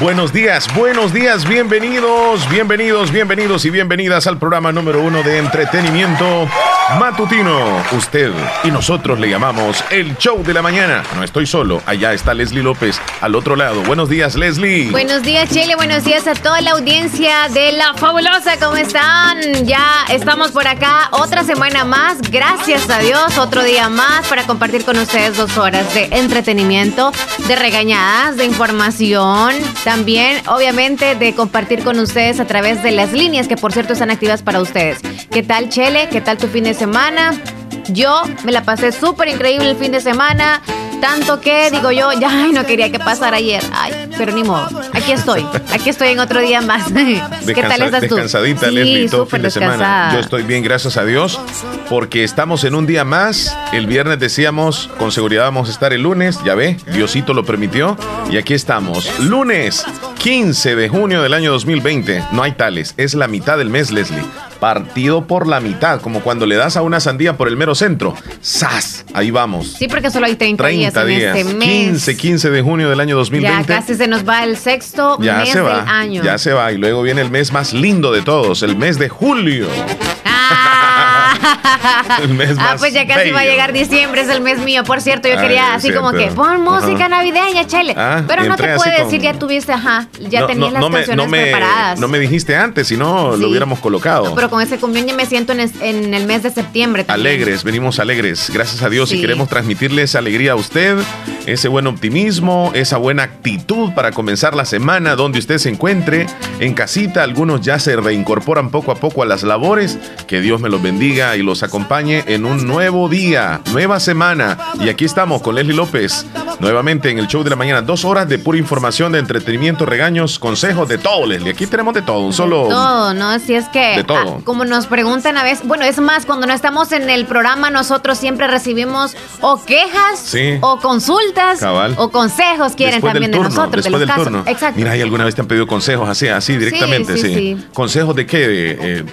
Buenos días, buenos días, bienvenidos, bienvenidos, bienvenidos y bienvenidas al programa número uno de entretenimiento matutino. Usted y nosotros le llamamos el show de la mañana. No estoy solo, allá está Leslie López al otro lado. Buenos días, Leslie. Buenos días, Chile, buenos días a toda la audiencia de La Fabulosa. ¿Cómo están? Ya estamos por acá otra semana más. Gracias a Dios, otro día más para compartir con ustedes dos horas de entretenimiento, de regañadas, de información también, obviamente, de compartir con ustedes a través de las líneas que, por cierto, están activas para ustedes. ¿Qué tal, Chele? ¿Qué tal tu fin de semana? Yo me la pasé súper increíble el fin de semana. Tanto que, digo yo, ya no quería que pasara ayer. Ay, pero ni modo. Aquí estoy. Aquí estoy en otro día más. ¿Qué tal estás tú? Descansadita, sí, Leslie, todo fin de semana. Yo estoy bien, gracias a Dios, porque estamos en un día más. El viernes decíamos, con seguridad vamos a estar el lunes. Ya ve, Diosito lo permitió. Y aquí estamos. Lunes 15 de junio del año 2020. No hay tales. Es la mitad del mes, Leslie partido por la mitad, como cuando le das a una sandía por el mero centro. ¡Sas! Ahí vamos. Sí, porque solo hay 30, 30 días, en este mes. 15, 15 de junio del año 2020. Ya casi se nos va el sexto mes del año. Ya se va. Y luego viene el mes más lindo de todos, el mes de julio. El mes ah, pues ya casi va a llegar diciembre, es el mes mío. Por cierto, yo quería así como que pon música navideña, chele. Ah, pero no te puede decir, ya tuviste, ajá, ya tenías las canciones preparadas. No me dijiste antes, si no lo hubiéramos colocado. pero con ese cumbión ya me siento en, el mes de septiembre Alegres, venimos alegres, gracias a Dios, y queremos transmitirle esa alegría a usted, ese buen optimismo, esa buena actitud para comenzar la semana donde usted se encuentre en casita. Algunos ya se reincorporan poco a poco a las labores. Que Dios me los bendiga y los acompañe en un nuevo día, nueva semana. Y aquí estamos con Leslie López, nuevamente en el show de la mañana. Dos horas de pura información, de entretenimiento, regaños, consejos, de todo, Leslie. Aquí tenemos de todo, un solo. todo, ¿no? Si es que. De todo. Ah, como nos preguntan a veces. Bueno, es más, cuando no estamos en el programa, nosotros siempre recibimos o quejas, o consultas, o consejos quieren también de nosotros, de los casos. Exacto. Mira, ¿hay alguna vez te han pedido consejos así, así directamente? Sí. ¿Consejos de qué? De, eh,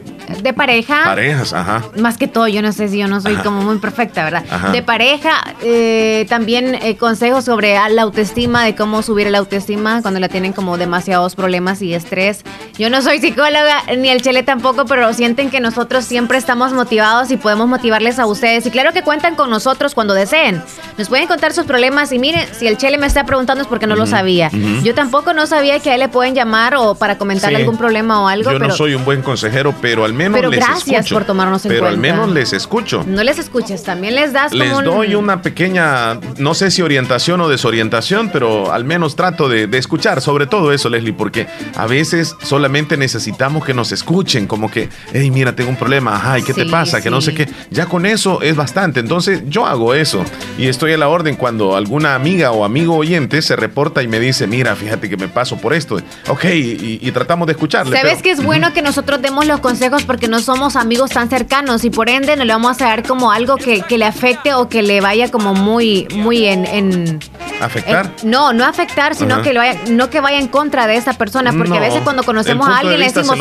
de pareja. Parejas, ajá. Más que todo, yo no sé si yo no soy como muy perfecta, ¿verdad? De pareja, eh, también eh, consejos sobre la autoestima, de cómo subir la autoestima cuando la tienen como demasiados problemas y estrés. Yo no soy psicóloga, ni el Chele tampoco, pero sienten que nosotros siempre estamos motivados y podemos motivarles a ustedes. Y claro que cuentan con nosotros cuando deseen. Nos pueden contar sus problemas y miren, si el Chele me está preguntando es porque no lo sabía. Yo tampoco no sabía que a él le pueden llamar o para comentarle algún problema o algo. Yo no soy un buen consejero, pero al menos pero les gracias por tomarnos en cuenta. Pero al menos les escucho. No les escuches, también les das Les doy una pequeña, no sé si orientación o desorientación, pero al menos trato de, escuchar sobre todo eso, Leslie, porque a veces solamente necesitamos que nos escuchen, como que, hey, mira, tengo un problema, ay, ¿qué te pasa? Que no sé qué. Ya con eso es bastante. Entonces yo hago eso y estoy a la orden cuando alguna amiga o amigo oyente se reporta y me dice, mira, fíjate que me paso por esto. Ok, y, tratamos de escucharle. ¿Sabes que es bueno que nosotros demos los consejos porque no somos amigos tan cercanos y por ende no le vamos a dar como algo que, le afecte o que le vaya como muy, muy en... ¿Afectar? no, no afectar, sino que lo vaya, no que vaya en contra de esa persona, porque a veces cuando conocemos a alguien le decimos...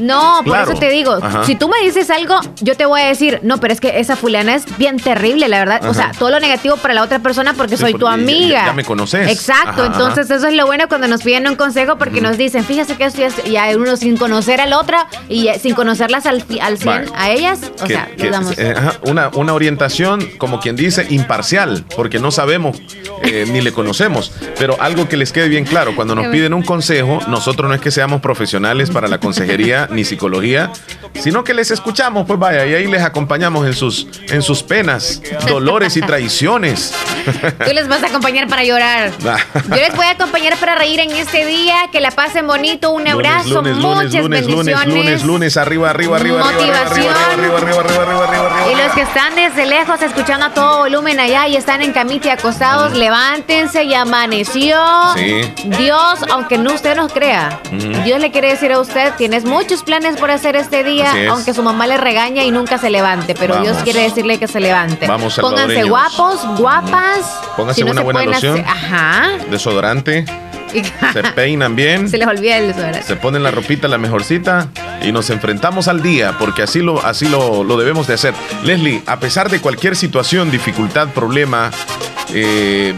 No, por eso te digo, si tú me dices algo, yo te voy a decir, no, pero es que esa fulana es bien terrible, la verdad. O sea, todo lo negativo para la otra persona porque soy tu amiga. Ya, me conoces. Exacto, entonces eso es lo bueno cuando nos piden un consejo porque nos dicen, fíjese que esto y hay uno sin conocer a la otra y sin conocerlas al, al 100 a ellas, sea. Eh, una, una orientación, como quien dice, imparcial, porque no sabemos eh, ni le conocemos, pero algo que les quede bien claro, cuando nos piden un consejo, nosotros no es que seamos profesionales para la consejería ni psicología, sino que les escuchamos, pues vaya, y ahí les acompañamos en sus, en sus penas, dolores y traiciones. Tú les vas a acompañar para llorar. Yo les voy a acompañar para reír en este día, que la pasen bonito, un abrazo, lunes, muchas lunes, bendiciones. Lunes, lunes, lunes, arriba, arriba, arriba, motivación. Arriba, arriba, arriba, arriba, arriba, Y los que están desde lejos escuchando a todo volumen allá y están en camita y acostados, levántense, y amaneció. Sí. Dios, aunque no usted nos crea, Dios le quiere decir a usted, tienes muchos planes por hacer este día, aunque su mamá le regaña y nunca se levante, pero Dios quiere decirle que se levante. Vamos, Pónganse guapos, guapas. Pónganse una buena loción. Ajá. Desodorante. Se peinan bien. Se les olvida el desodorante. Se ponen la ropita la mejorcita y nos enfrentamos al día porque así lo, así lo, lo debemos de hacer. Leslie, a pesar de cualquier situación, dificultad, problema, eh,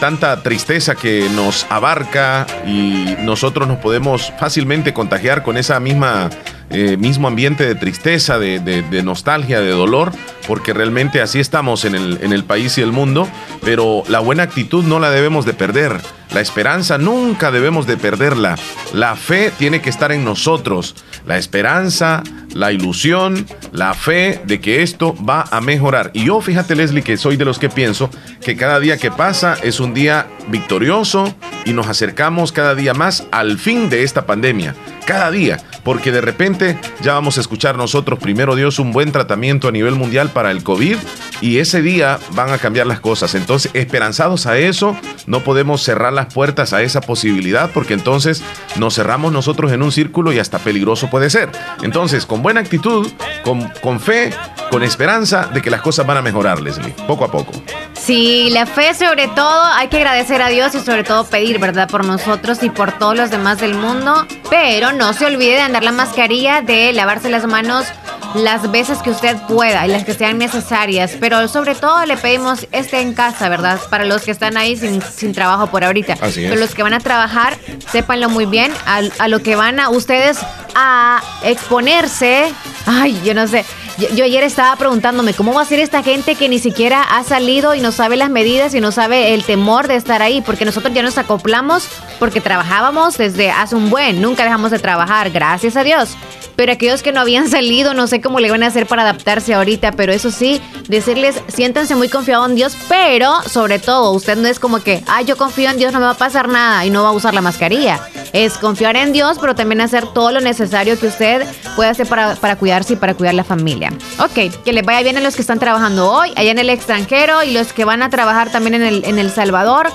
tanta tristeza que nos abarca y nosotros nos podemos fácilmente contagiar con esa misma eh, mismo ambiente de tristeza, de, nostalgia, de dolor, porque realmente así estamos en el, en el país y el mundo, pero la buena actitud no la debemos de perder, la esperanza nunca debemos de perderla, la fe tiene que estar en nosotros, la esperanza, la ilusión, la fe de que esto va a mejorar. Y yo fíjate Leslie que soy de los que pienso que cada día que pasa es un día victorioso y nos acercamos cada día más al fin de esta pandemia cada día, porque de repente ya vamos a escuchar nosotros, primero Dios, un buen tratamiento a nivel mundial para el COVID y ese día van a cambiar las cosas. Entonces, esperanzados a eso, no podemos cerrar las puertas a esa posibilidad porque entonces nos cerramos nosotros en un círculo y hasta peligroso puede ser. Entonces, con buena actitud, con, con fe, con esperanza de que las cosas van a mejorar, Leslie, poco a poco. Sí, la fe sobre todo, hay que agradecer a Dios y sobre todo pedir, ¿verdad? Por nosotros y por todos los demás del mundo. Pero no se olvide de andar la mascarilla, de lavarse las manos las veces que usted pueda y las que sean necesarias. Pero sobre todo le pedimos esté en casa, ¿verdad? Para los que están ahí sin, trabajo por ahorita. Así Pero los que van a trabajar, sépanlo muy bien, a, a lo que van a ustedes a exponerse. Ay, yo no sé. Yo, ayer estaba preguntándome cómo va a ser esta gente que ni siquiera ha salido y no sabe las medidas y no sabe el temor de estar ahí, porque nosotros ya nos acoplamos porque trabajábamos desde hace un buen, nunca dejamos de trabajar, gracias a Dios. Pero aquellos que no habían salido, no sé cómo le van a hacer para adaptarse ahorita, pero eso sí, decirles, siéntanse muy confiados en Dios, pero sobre todo, usted no es como que, ay, yo confío en Dios, no me va a pasar nada y no va a usar la mascarilla. Es confiar en Dios, pero también hacer todo lo necesario que usted pueda hacer para, para cuidarse y para cuidar la familia. Ok, que les vaya bien a los que están trabajando hoy, allá en el extranjero y los que van a trabajar también en El, en el Salvador.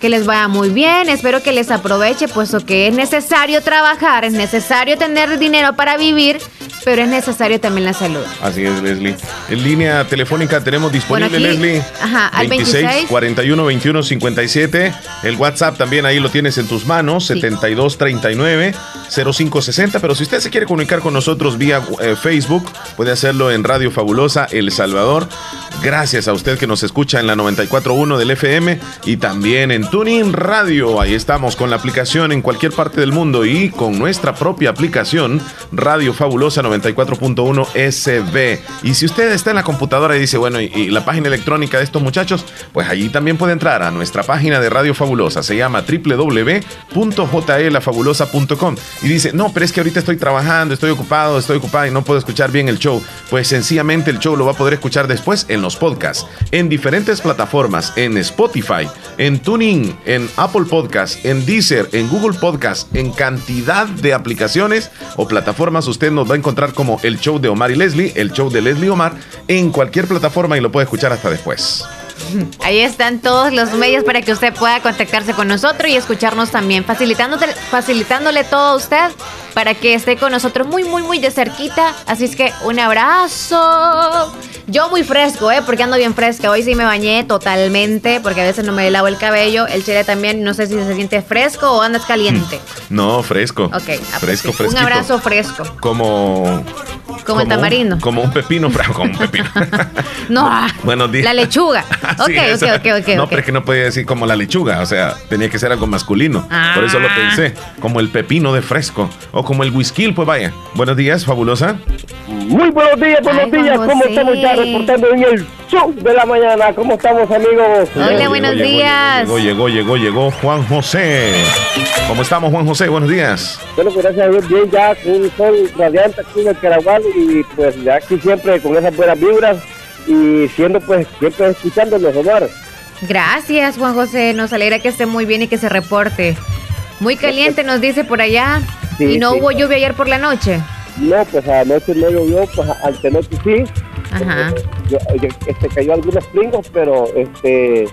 Que les vaya muy bien, espero que les aproveche, puesto que es necesario trabajar, es necesario tener dinero para vivir, pero es necesario también la salud. Así es, Leslie. En línea telefónica tenemos disponible, Leslie. Ajá, al 26, 41 21 57. El WhatsApp también ahí lo tienes en tus manos, 72 39 05 60. Pero si usted se quiere comunicar con nosotros vía eh, Facebook, puede hacerlo en Radio Fabulosa El Salvador. Gracias a usted que nos escucha en la 94.1 del FM y también en Tuning Radio. Ahí estamos con la aplicación en cualquier parte del mundo y con nuestra propia aplicación Radio Fabulosa 94.1 SB. Y si usted está en la computadora y dice, bueno, y, la página electrónica de estos muchachos, pues allí también puede entrar a nuestra página de Radio Fabulosa. Se llama www.jlafabulosa.com. Y dice, no, pero es que ahorita estoy trabajando, estoy ocupado, estoy ocupado y no puedo escuchar bien el show. Pues sencillamente el show lo va a poder escuchar después en los podcasts, en diferentes plataformas, en Spotify, en Tuning en Apple Podcast, en Deezer, en Google Podcast, en cantidad de aplicaciones o plataformas. Usted nos va a encontrar como el show de Omar y Leslie, el show de Leslie Omar, en cualquier plataforma y lo puede escuchar hasta después. Ahí están todos los medios para que usted pueda contactarse con nosotros y escucharnos también, facilitándole todo a usted para que esté con nosotros muy, muy, muy de cerquita. Así es que un abrazo. Yo muy fresco, ¿eh? Porque ando bien fresca. Hoy sí me bañé totalmente porque a veces no me lavo el cabello. El chile también, no sé si se siente fresco o andas caliente. No, fresco. Ok. Fresco, fresco. Un abrazo fresco. Como... Como, el tamarindo. como un pepino, como un pepino. no. Buenos días. La lechuga. ok, ok, ok, ok. No, pero es que no podía decir como la lechuga. O sea, tenía que ser algo masculino. Por eso lo ah. pensé. Como el pepino de fresco. O como el whisky, pues vaya. Buenos días, fabulosa. Muy buenos días, buenos días. ¿Cómo estamos ya reportando en el show de la mañana? ¿Cómo estamos, amigos? Hola, buenos días. Llegó, llegó, llegó, llegó Juan José. ¿Cómo estamos, Juan José? Buenos días. Bueno, pues gracias a Dios, bien, ya con un sol radiante aquí en el Caragual y pues ya aquí siempre con esas buenas vibras y siendo pues siempre escuchándonos, Omar. Gracias, Juan José. Nos alegra que esté muy bien y que se reporte. Muy caliente, nos dice por allá. ¿Y no hubo lluvia ayer por la noche? No, pues anoche no llovió, pues al noche sí. Ajá. este, cayó algunos pringos, pero este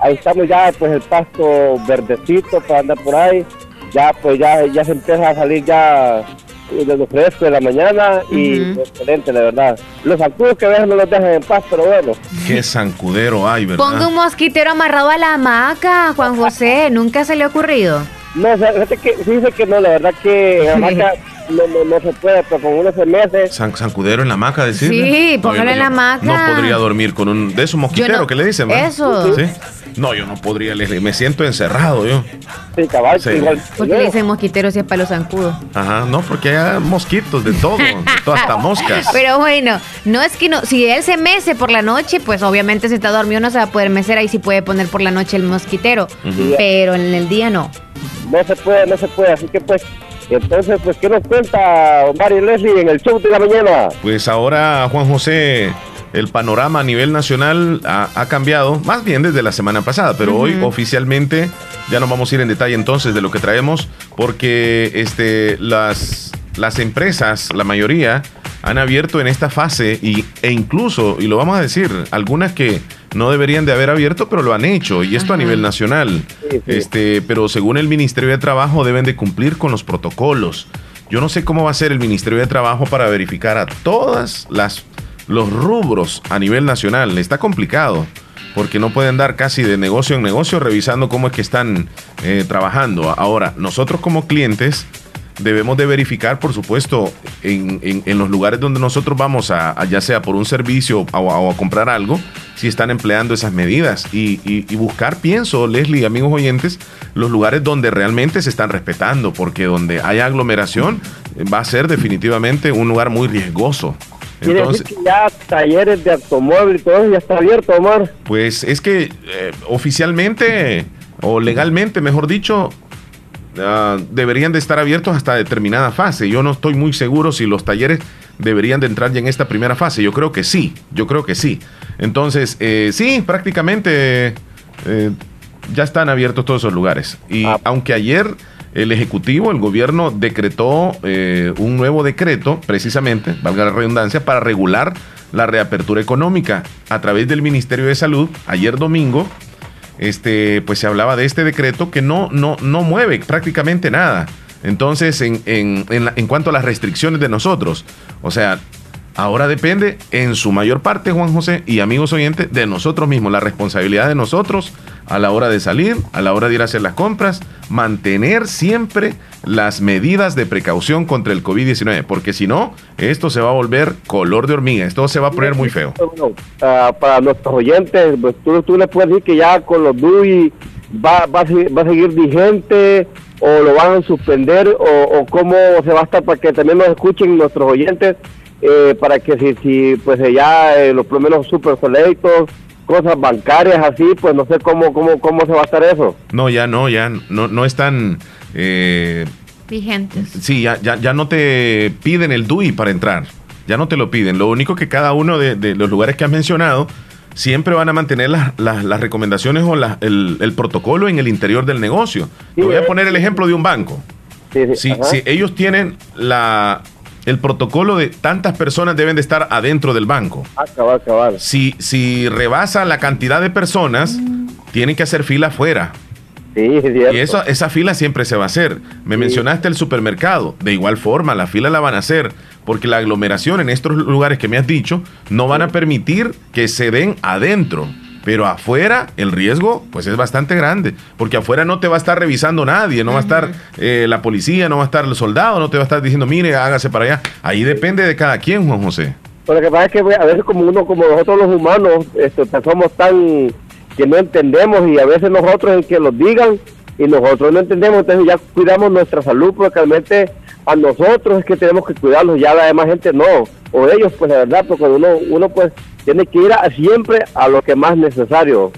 ahí estamos ya, pues el pasto verdecito para andar por ahí. Ya, pues ya, ya se empieza a salir ya de lo fresco de la mañana y excelente, la verdad. Los zancudos que vean no los dejan en paz, pero bueno. Qué zancudero hay, ¿verdad? Ponga un mosquitero amarrado a la hamaca, Juan José. ¿Nunca se le ha ocurrido? No, o sea, fíjate que, dice que no, la verdad que hamaca no, no, no se puede, pero con uno se mete. ¿Sancudero en la hamaca, decir? Sí, póngalo en la hamaca. No podría dormir con un. De esos mosquiteros que le dicen, ¿verdad? Eso. ¿Sí? No, yo no podría, Leslie. Me siento encerrado yo. Sí, cabal. Porque le dicen mosquiteros y es para los zancudos. Ajá, no, porque hay mosquitos de todo, de hasta moscas. Pero bueno, no es que no. Si él se mece por la noche, pues obviamente si está dormido no se va a poder mecer. Ahí sí puede poner por la noche el mosquitero. Pero en el día no. No se puede, no se puede. Así que pues entonces, pues, ¿qué nos cuenta Omar y Leslie en el show de la mañana? Pues ahora, Juan José, el panorama a nivel nacional ha, cambiado, más bien desde la semana pasada, pero hoy oficialmente ya no vamos a ir en detalle entonces de lo que traemos, porque este, las, las empresas, la mayoría, han abierto en esta fase y, e incluso, y lo vamos a decir, algunas que no deberían de haber abierto, pero lo han hecho, y esto a nivel nacional. Este, pero según el Ministerio de Trabajo deben de cumplir con los protocolos. Yo no sé cómo va a ser el Ministerio de Trabajo para verificar a todas las los rubros a nivel nacional. Está complicado porque no pueden dar casi de negocio en negocio revisando cómo es que están eh, trabajando. Ahora, nosotros como clientes debemos de verificar, por supuesto, en, los lugares donde nosotros vamos a, ya sea por un servicio o a, comprar algo, si están empleando esas medidas y, buscar, pienso, Leslie, amigos oyentes, los lugares donde realmente se están respetando, porque donde hay aglomeración va a ser definitivamente un lugar muy riesgoso. Entonces, ya talleres de automóvil y todo eso ya está abierto, Omar. Pues es que eh, oficialmente o legalmente, mejor dicho, Ah, deberían de estar abiertos hasta determinada fase. Yo no estoy muy seguro si los talleres deberían de entrar ya en esta primera fase. Yo creo que sí, yo creo que sí. Entonces, eh, sí, prácticamente eh, ya están abiertos todos esos lugares. Y ah. aunque ayer el Ejecutivo, el gobierno, decretó eh, un nuevo decreto, precisamente, valga la redundancia, para regular la reapertura económica a través del Ministerio de Salud, ayer domingo, este, pues se hablaba de este decreto que no, no, no mueve prácticamente nada. Entonces, en, en, en, cuanto a las restricciones de nosotros, o sea, ahora depende en su mayor parte, Juan José y amigos oyentes, de nosotros mismos, la responsabilidad de nosotros a la hora de salir, a la hora de ir a hacer las compras, mantener siempre las medidas de precaución contra el COVID-19, porque si no, esto se va a volver color de hormiga, esto se va a poner muy feo. Ah, para nuestros oyentes, pues tú, tú le puedes decir que ya con los DUI va, va, a seguir vigente o lo van a suspender o, o cómo se va a estar para que también nos escuchen nuestros oyentes eh, para que si, si pues ya eh, los primeros super selectos cosas bancarias así, pues no sé cómo, cómo, cómo se va a hacer eso. No, ya no, ya no, no están... Eh, Vigentes. Sí, ya, ya, ya no te piden el DUI para entrar, ya no te lo piden. Lo único que cada uno de, los lugares que has mencionado siempre van a mantener las, recomendaciones o el, protocolo en el interior del negocio. Te voy a eh, poner el ejemplo de un banco. si, si ellos tienen la, el protocolo de tantas personas deben de estar adentro del banco. Ah, cabal, cabal. Si, si rebasa la cantidad de personas, tienen que hacer fila afuera. Sí, y eso, esa fila siempre se va a hacer. Me mencionaste el supermercado. De igual forma, la fila la van a hacer porque la aglomeración en estos lugares que me has dicho no van a permitir que se den adentro. Pero afuera el riesgo pues es bastante grande, porque afuera no te va a estar revisando nadie, no va a estar eh, la policía, no va a estar el soldado, no te va a estar diciendo, mire, hágase para allá. Ahí depende de cada quien, Juan José. Pero lo que pasa es que a veces como uno, como nosotros los humanos, este, pues, somos tan que no entendemos y a veces nosotros es que los digan y nosotros no entendemos, entonces ya cuidamos nuestra salud, porque realmente a nosotros es que tenemos que cuidarlos, ya la demás gente no, o ellos pues la verdad, porque uno, uno pues tiene que ir siempre a lo que más necesario.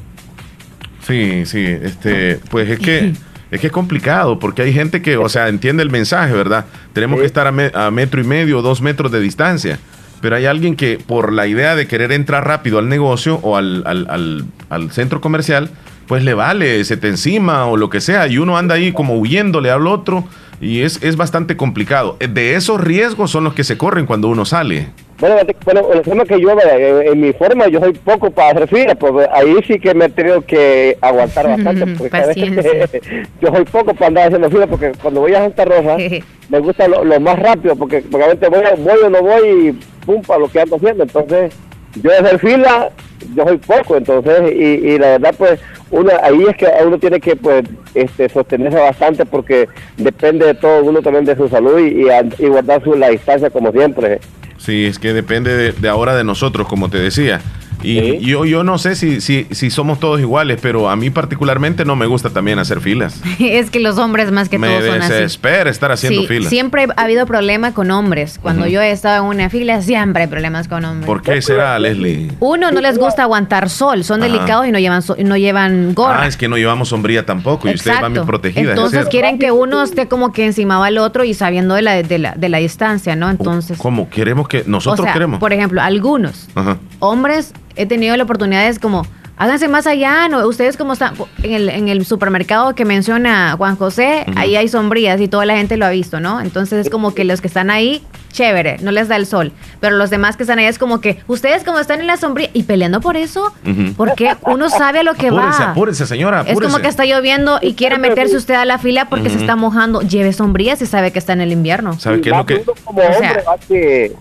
Sí, sí, este, pues es que es que es complicado porque hay gente que, o sea, entiende el mensaje, ¿verdad? Tenemos que estar a, metro y medio, dos metros de distancia. Pero hay alguien que por la idea de querer entrar rápido al negocio o al, al, al centro comercial, pues le vale, se te encima o lo que sea, y uno anda ahí como huyéndole al otro, y es, es bastante complicado. De esos riesgos son los que se corren cuando uno sale. Bueno, bueno, el tema que yo, en, mi forma, yo soy poco para hacer fila, pues ahí sí que me he tenido que aguantar bastante, porque yo soy poco para andar haciendo fila, porque cuando voy a Santa Rosa, me gusta lo, más rápido, porque, porque voy, voy o no voy y pum, para lo que ando haciendo, entonces yo de hacer fila, yo soy poco, entonces, y, y la verdad, pues, uno, ahí es que uno tiene que pues este, sostenerse bastante porque depende de todo uno también de su salud y, guardar su, la distancia como siempre. Sí, es que depende de, ahora de nosotros, como te decía. Y yo, yo no sé si, si, si somos todos iguales, pero a mí particularmente no me gusta también hacer filas. es que los hombres más que me todos son así. Me desespera estar haciendo sí, filas. Siempre ha habido problemas con hombres. Cuando yo he estado en una fila, siempre hay problemas con hombres. ¿Por qué será, Leslie? Uno, no les gusta aguantar sol. Son delicados y no llevan, no llevan gorra. Ah, es que no llevamos sombría tampoco y usted va bien protegida. Entonces quieren que uno esté como que encima al otro y sabiendo de la, de la, de la distancia, ¿no? Entonces. ¿Cómo? Queremos que. Nosotros o sea, queremos. Por ejemplo, algunos hombres he tenido la oportunidad de como háganse más allá, ¿no? Ustedes como están en el, en el supermercado que menciona Juan José, ahí hay sombrías y toda la gente lo ha visto, ¿no? Entonces es como que los que están ahí, chévere, no les da el sol, pero los demás que están ahí es como que ustedes como están en la sombría y peleando por eso, porque uno sabe a lo que apúrese, va. Apúrese, señora, apúrese. Es como que está lloviendo y quiere meterse usted a la fila porque se está mojando. Lleve sombrías y sabe que está en el invierno. ¿Sabe qué es lo que...? Como hombre, que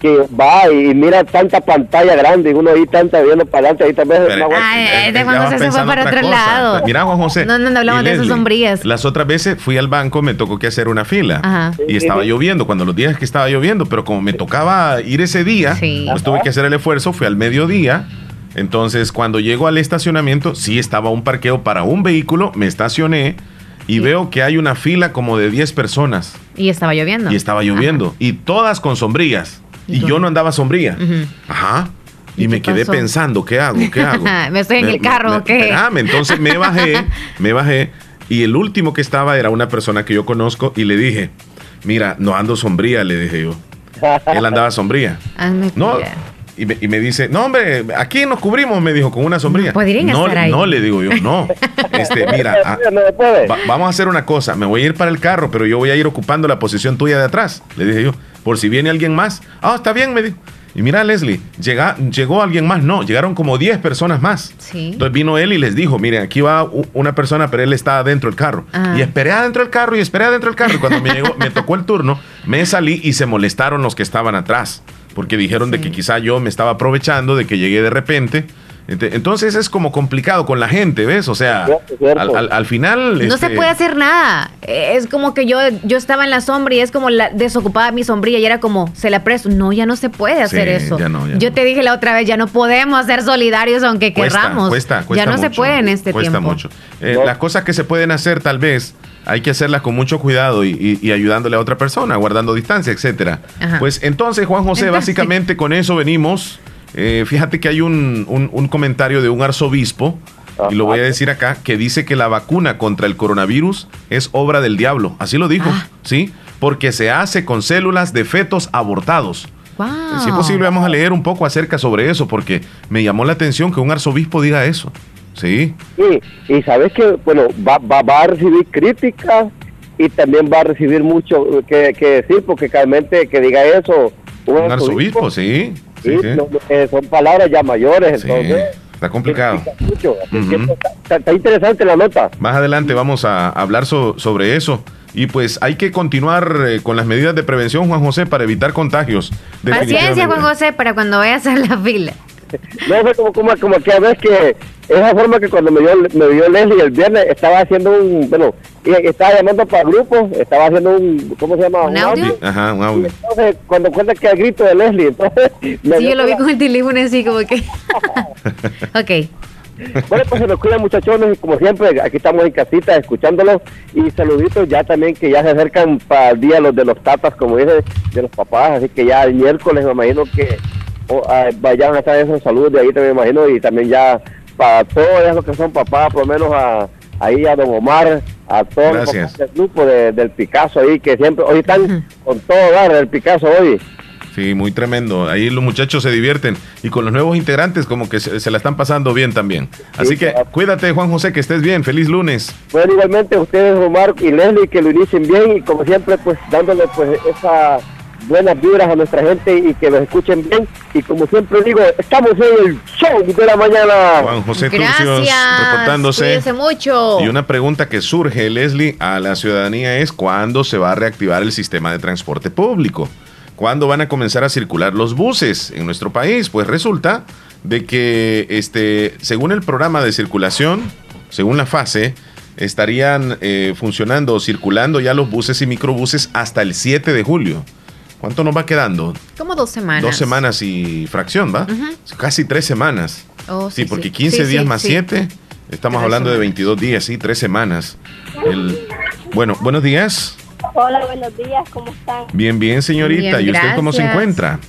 que va y mira tanta pantalla grande y uno ahí tanta viendo para adelante ahí también Pero, Ay, de Juan José se fue para otro lado. Mira, Juan José. No, no, no hablamos de esas sombrías. Las otras veces fui al banco, me tocó que hacer una fila. Ajá. Y estaba lloviendo, cuando los días que estaba lloviendo, pero como me tocaba ir ese día, sí. pues tuve que hacer el esfuerzo, fui al mediodía. Entonces, cuando llego al estacionamiento, sí estaba un parqueo para un vehículo, me estacioné y sí. veo que hay una fila como de 10 personas. Y estaba lloviendo. Y estaba lloviendo. Ajá. Y todas con sombrillas. Y, yo no andaba sombría. Uh -huh. Ajá. Y, ¿Y me quedé pasó? pensando, ¿qué hago? ¿Qué hago? me estoy en me, el carro, me, ¿qué? Me, entonces me bajé, me bajé. Y el último que estaba era una persona que yo conozco y le dije, mira, no ando sombría, le dije yo. Él andaba sombría. Ah, no, y me, y me, dice, no, hombre, aquí nos cubrimos, me dijo, con una sombrilla. No, no, no, le digo yo, no. Este, mira, a, va, vamos a hacer una cosa, me voy a ir para el carro, pero yo voy a ir ocupando la posición tuya de atrás, le dije yo, por si viene alguien más. Ah, está bien, me dijo. Y mira, Leslie, llega, llegó alguien más, no, llegaron como 10 personas más. Sí. Entonces vino él y les dijo, miren, aquí va una persona, pero él está adentro del carro. Ajá. Y esperé adentro del carro y esperé adentro del carro. Y cuando me, llegó, me tocó el turno, me salí y se molestaron los que estaban atrás porque dijeron sí. de que quizá yo me estaba aprovechando de que llegué de repente. Entonces es como complicado con la gente, ¿ves? O sea, al, al, al, final... No este... se puede hacer nada. Es como que yo, yo estaba en la sombra y es como la, desocupada mi sombrilla y era como, se la presto. No, ya no se puede hacer sí, eso. Ya no, ya yo no. te dije la otra vez, ya no podemos ser solidarios aunque cuesta, querramos. Cuesta, cuesta ya no mucho, se puede en este cuesta tiempo. mucho. Eh, no. Las cosas que se pueden hacer tal vez hay que hacerlas con mucho cuidado y, y, y ayudándole a otra persona, guardando distancia, etcétera. Ajá. Pues entonces, Juan José, entonces, básicamente con eso venimos. Eh, fíjate que hay un, un, un, comentario de un arzobispo, y lo voy a decir acá, que dice que la vacuna contra el coronavirus es obra del diablo. Así lo dijo, ah. ¿sí? Porque se hace con células de fetos abortados. Wow. Si es posible, vamos a leer un poco acerca sobre eso, porque me llamó la atención que un arzobispo diga eso. Sí. Sí, y sabes que, bueno, va, va, va a recibir críticas y también va a recibir mucho que, que decir, porque realmente que diga eso. Un, un arzobispo, arzobispo, sí. Sí, sí, no, eh, son palabras ya mayores, sí, entonces. Está complicado. Mucho, uh -huh. está, está, interesante la nota. Más adelante vamos a hablar so, sobre eso. Y pues hay que continuar eh, con las medidas de prevención, Juan José, para evitar contagios. Paciencia, Juan José, para cuando vayas a la fila. No fue como, como, como que a veces que esa forma que cuando me dio, me dio Leslie el viernes estaba haciendo un, bueno, estaba llamando para grupos, estaba haciendo un, ¿cómo se llama? ¿Un audio? Ajá, un audio. Y entonces, cuando cuenta que el grito de Leslie, entonces... Sí, yo lo vi con el teléfono así como que... ok. Bueno, pues se nos cuidan muchachones, como siempre, aquí estamos en casita escuchándolos y saluditos ya también que ya se acercan para el día los de los tatas, como dice, de los papás, así que ya el miércoles me imagino que vayan a estar esos saludos de ahí también me imagino y también ya para todos los que son papás, por lo menos a ahí a don Omar, a todos los del grupo de, del Picasso ahí que siempre hoy están con todo dar del Picasso hoy. Sí, muy tremendo. Ahí los muchachos se divierten y con los nuevos integrantes como que se, se la están pasando bien también. Así sí, que claro. cuídate, Juan José, que estés bien. Feliz lunes. Bueno, igualmente ustedes, Omar y Leslie, que lo inicien bien y como siempre, pues dándole pues esa buenas vibras a nuestra gente y que nos escuchen bien. Y como siempre digo, estamos en el show de la mañana. Juan José Gracias. Turcios reportándose. Cuídense mucho. Y una pregunta que surge, Leslie, a la ciudadanía es ¿cuándo se va a reactivar el sistema de transporte público? ¿Cuándo van a comenzar a circular los buses en nuestro país? Pues resulta de que, este, según el programa de circulación, según la fase, estarían eh, funcionando o circulando ya los buses y microbuses hasta el 7 de julio. ¿Cuánto nos va quedando? Como dos semanas. Dos semanas y fracción, ¿va? Casi tres semanas. Oh, sí, porque 15 días más 7, estamos hablando de 22 días, sí, tres semanas. bueno, buenos días. Hola, buenos días, ¿cómo están? Bien, bien, señorita. ¿Y usted cómo se encuentra?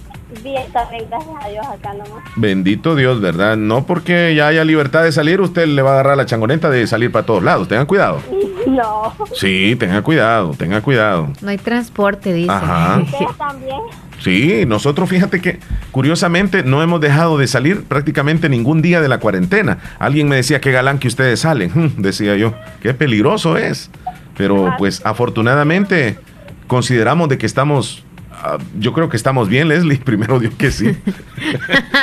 Bien, también, gracias a Dios acá nomás. Bendito Dios, ¿verdad? No porque ya haya libertad de salir, usted le va a agarrar la changoneta de salir para todos lados. Tengan cuidado. No. Sí, tenga cuidado, tenga cuidado. No hay transporte, dice. Ajá. ¿Ustedes también? Sí, nosotros fíjate que curiosamente no hemos dejado de salir prácticamente ningún día de la cuarentena. Alguien me decía, qué galán que ustedes salen. decía yo, qué peligroso es. Pero pues afortunadamente consideramos de que estamos Ah, yo creo que estamos bien, Leslie. Primero Dios que sí.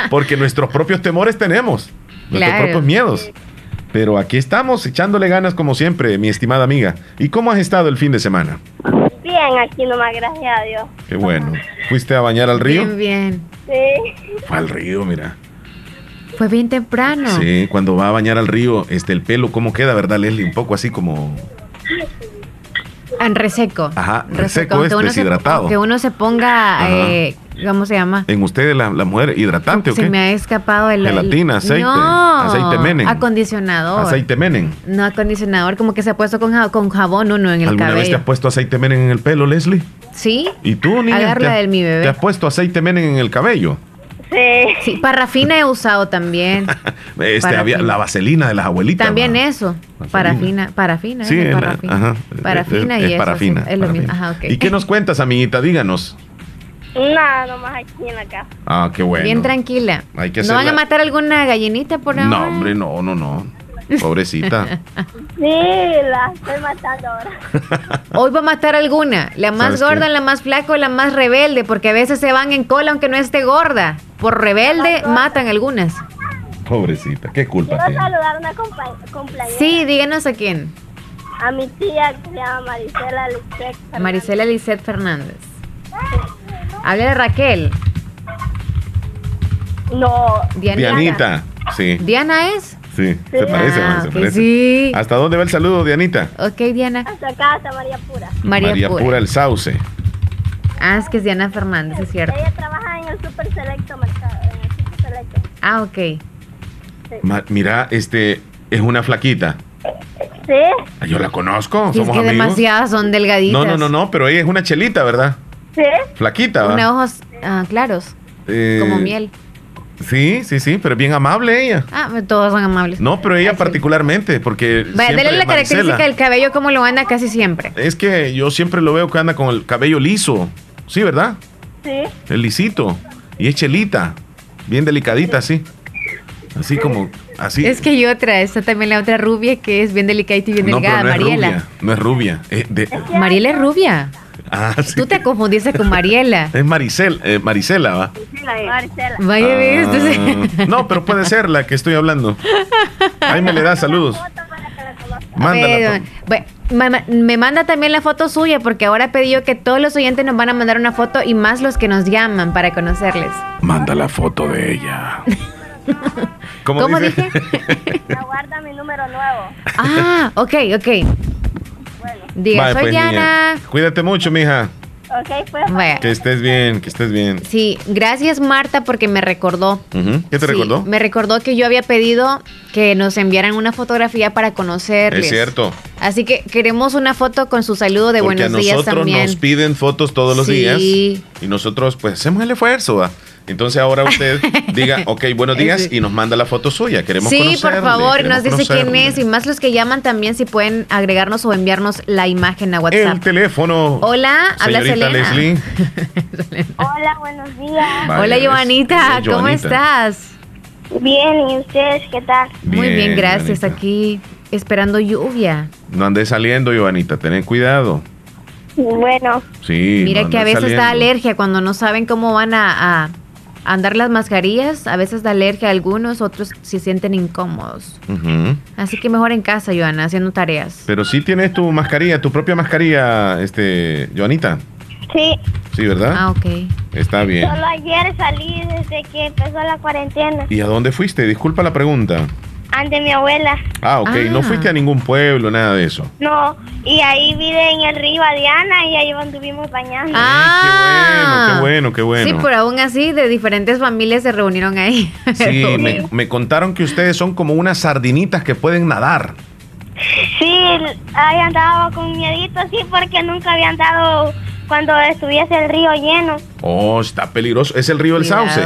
Porque nuestros propios temores tenemos, nuestros propios miedos. Pero aquí estamos echándole ganas como siempre, mi estimada amiga. ¿Y cómo has estado el fin de semana? Bien, aquí nomás, gracias a Dios. Qué bueno. ¿Fuiste a bañar al río? Bien, bien. Sí. Fue al río, mira. Fue bien temprano. Sí, cuando va a bañar al río, este, el pelo, ¿cómo queda, verdad, Leslie? Un poco así como en reseco. Ajá, reseco, es deshidratado. que uno se ponga, eh, ¿cómo se llama? En ustedes, la, mujer, hidratante o qué? Se me ha escapado el... Gelatina, aceite. No, aceite menen. Acondicionador. Aceite menen. No, acondicionador, como que se ha puesto con, con jabón uno en el ¿Alguna vez te has puesto aceite menen en el pelo, Leslie? Sí. ¿Y tú, niña? Agarra del mi bebé. ¿Te has puesto aceite menen en el cabello? Sí. sí. parafina he usado también. este, había la vaselina de las abuelitas. También eso. Parafina, parafina. Sí, parafina. Ajá. Parafina y es, Parafina. es lo mismo. Ajá, okay. ¿Y qué nos cuentas, amiguita? Díganos. Nada, nomás aquí en la casa. Ah, qué bueno. Bien tranquila. Hay que ¿No van a matar alguna gallinita por ahora? No, hombre, no, no, no. Pobrecita. sí, la estoy matando ahora. Hoy va a matar alguna. La más gorda, la más flaca o la más rebelde, porque a veces se van en cola aunque no esté gorda. Por rebelde matan algunas. Pobrecita, ¿qué culpa Quiero tiene? saludar a una compañera. Sí, díganos a quién. A mi tía que se llama Marisela Lisset Fernández. Marisela Lisset Fernández. Habla de Raquel. No. Dianita. Sí. ¿Diana es? Sí, se parece, ah, se parece. Sí. ¿Hasta dónde va el saludo, Dianita? Ok, Diana. Hasta acá, hasta María Pura. María, María Pura. el Sauce. Ah, es que es Diana Fernández, es cierto. Ella trabaja en el Super Selecto Mercado, en el Super Selecto. Ah, ok. Sí. mira, este, es una flaquita. Sí. Ah, yo la conozco, somos es que amigos. demasiadas son delgaditas. No, no, no, no, pero ella es una chelita, ¿verdad? Sí. Flaquita. Tiene ojos ah, claros, eh, como miel. Sí, sí, sí, pero bien amable ella. Ah, todos son amables. No, pero ella particularmente, porque. Va, dale la característica del cabello como lo anda casi siempre. Es que yo siempre lo veo que anda con el cabello liso. Sí, ¿verdad? Sí. El lisito. Y es chelita. Bien delicadita, sí. Así como. Así. Es que hay otra, está también la otra rubia que es bien delicadita y bien delgada, no Mariela. no es rubia. Eh, Mariela es rubia. Ah, sí. Tú te confundiste con Mariela. Es Maricel, eh, Marisela, ¿va? Maricela. Vaya, ah, No, pero puede ser la que estoy hablando. Ahí me le da saludos. Mándala. Me manda también la foto suya porque ahora pedido que todos los oyentes nos van a mandar una foto y más los que nos llaman para conocerles. Manda la foto de ella. ¿Cómo, ¿Cómo dije? Guarda mi número nuevo. Ah, ok, ok. Bueno. Diga, soy pues, Diana. Cuídate mucho, mija. Ok, pues. Que estés bien, que estés bien. Sí, gracias Marta porque me recordó. ¿Qué te recordó? Me recordó que yo había pedido que nos enviaran una fotografía para conocerles. Es cierto. Así que queremos una foto con su saludo de buenos días también. Nosotros nos piden fotos todos los días y nosotros pues hacemos el esfuerzo. ¿va? Entonces ahora usted diga, ok, buenos días y nos manda la foto suya. Queremos Sí, por favor, nos dice quién es y más los que llaman también si pueden agregarnos o enviarnos la imagen a WhatsApp. El teléfono. Hola, habla Selena. Leslie. Hola, buenos días. Hola, Joanita, ¿cómo estás? Bien, ¿y ustedes qué tal? Muy bien, gracias. Aquí esperando lluvia. No andes saliendo, Joanita, ten cuidado. Bueno. Sí. Mira que a veces da alergia cuando no saben cómo van a andar las mascarillas, a veces da alergia a algunos, otros se sienten incómodos. Así que mejor en casa, Joana, haciendo tareas. Pero sí tienes tu mascarilla, tu propia mascarilla, este, Joanita. Sí. Sí, ¿verdad? Ah, ok. Está bien. Solo ayer salí desde que empezó la cuarentena. ¿Y a dónde fuiste? Disculpa la pregunta. Ante mi abuela. Ah, ok. No ah. fuiste a ningún pueblo, nada de eso. No, y ahí vive en el río Diana y ahí anduvimos bañando. Ah, qué bueno, qué bueno, Sí, pero aún así de diferentes familias se reunieron ahí. Sí, me, contaron que ustedes son como unas sardinitas que pueden nadar. Sí, ahí andaba con miedito, sí, porque nunca había andado cuando estuviese el río lleno. Oh, está peligroso. ¿Es el río El Sauce?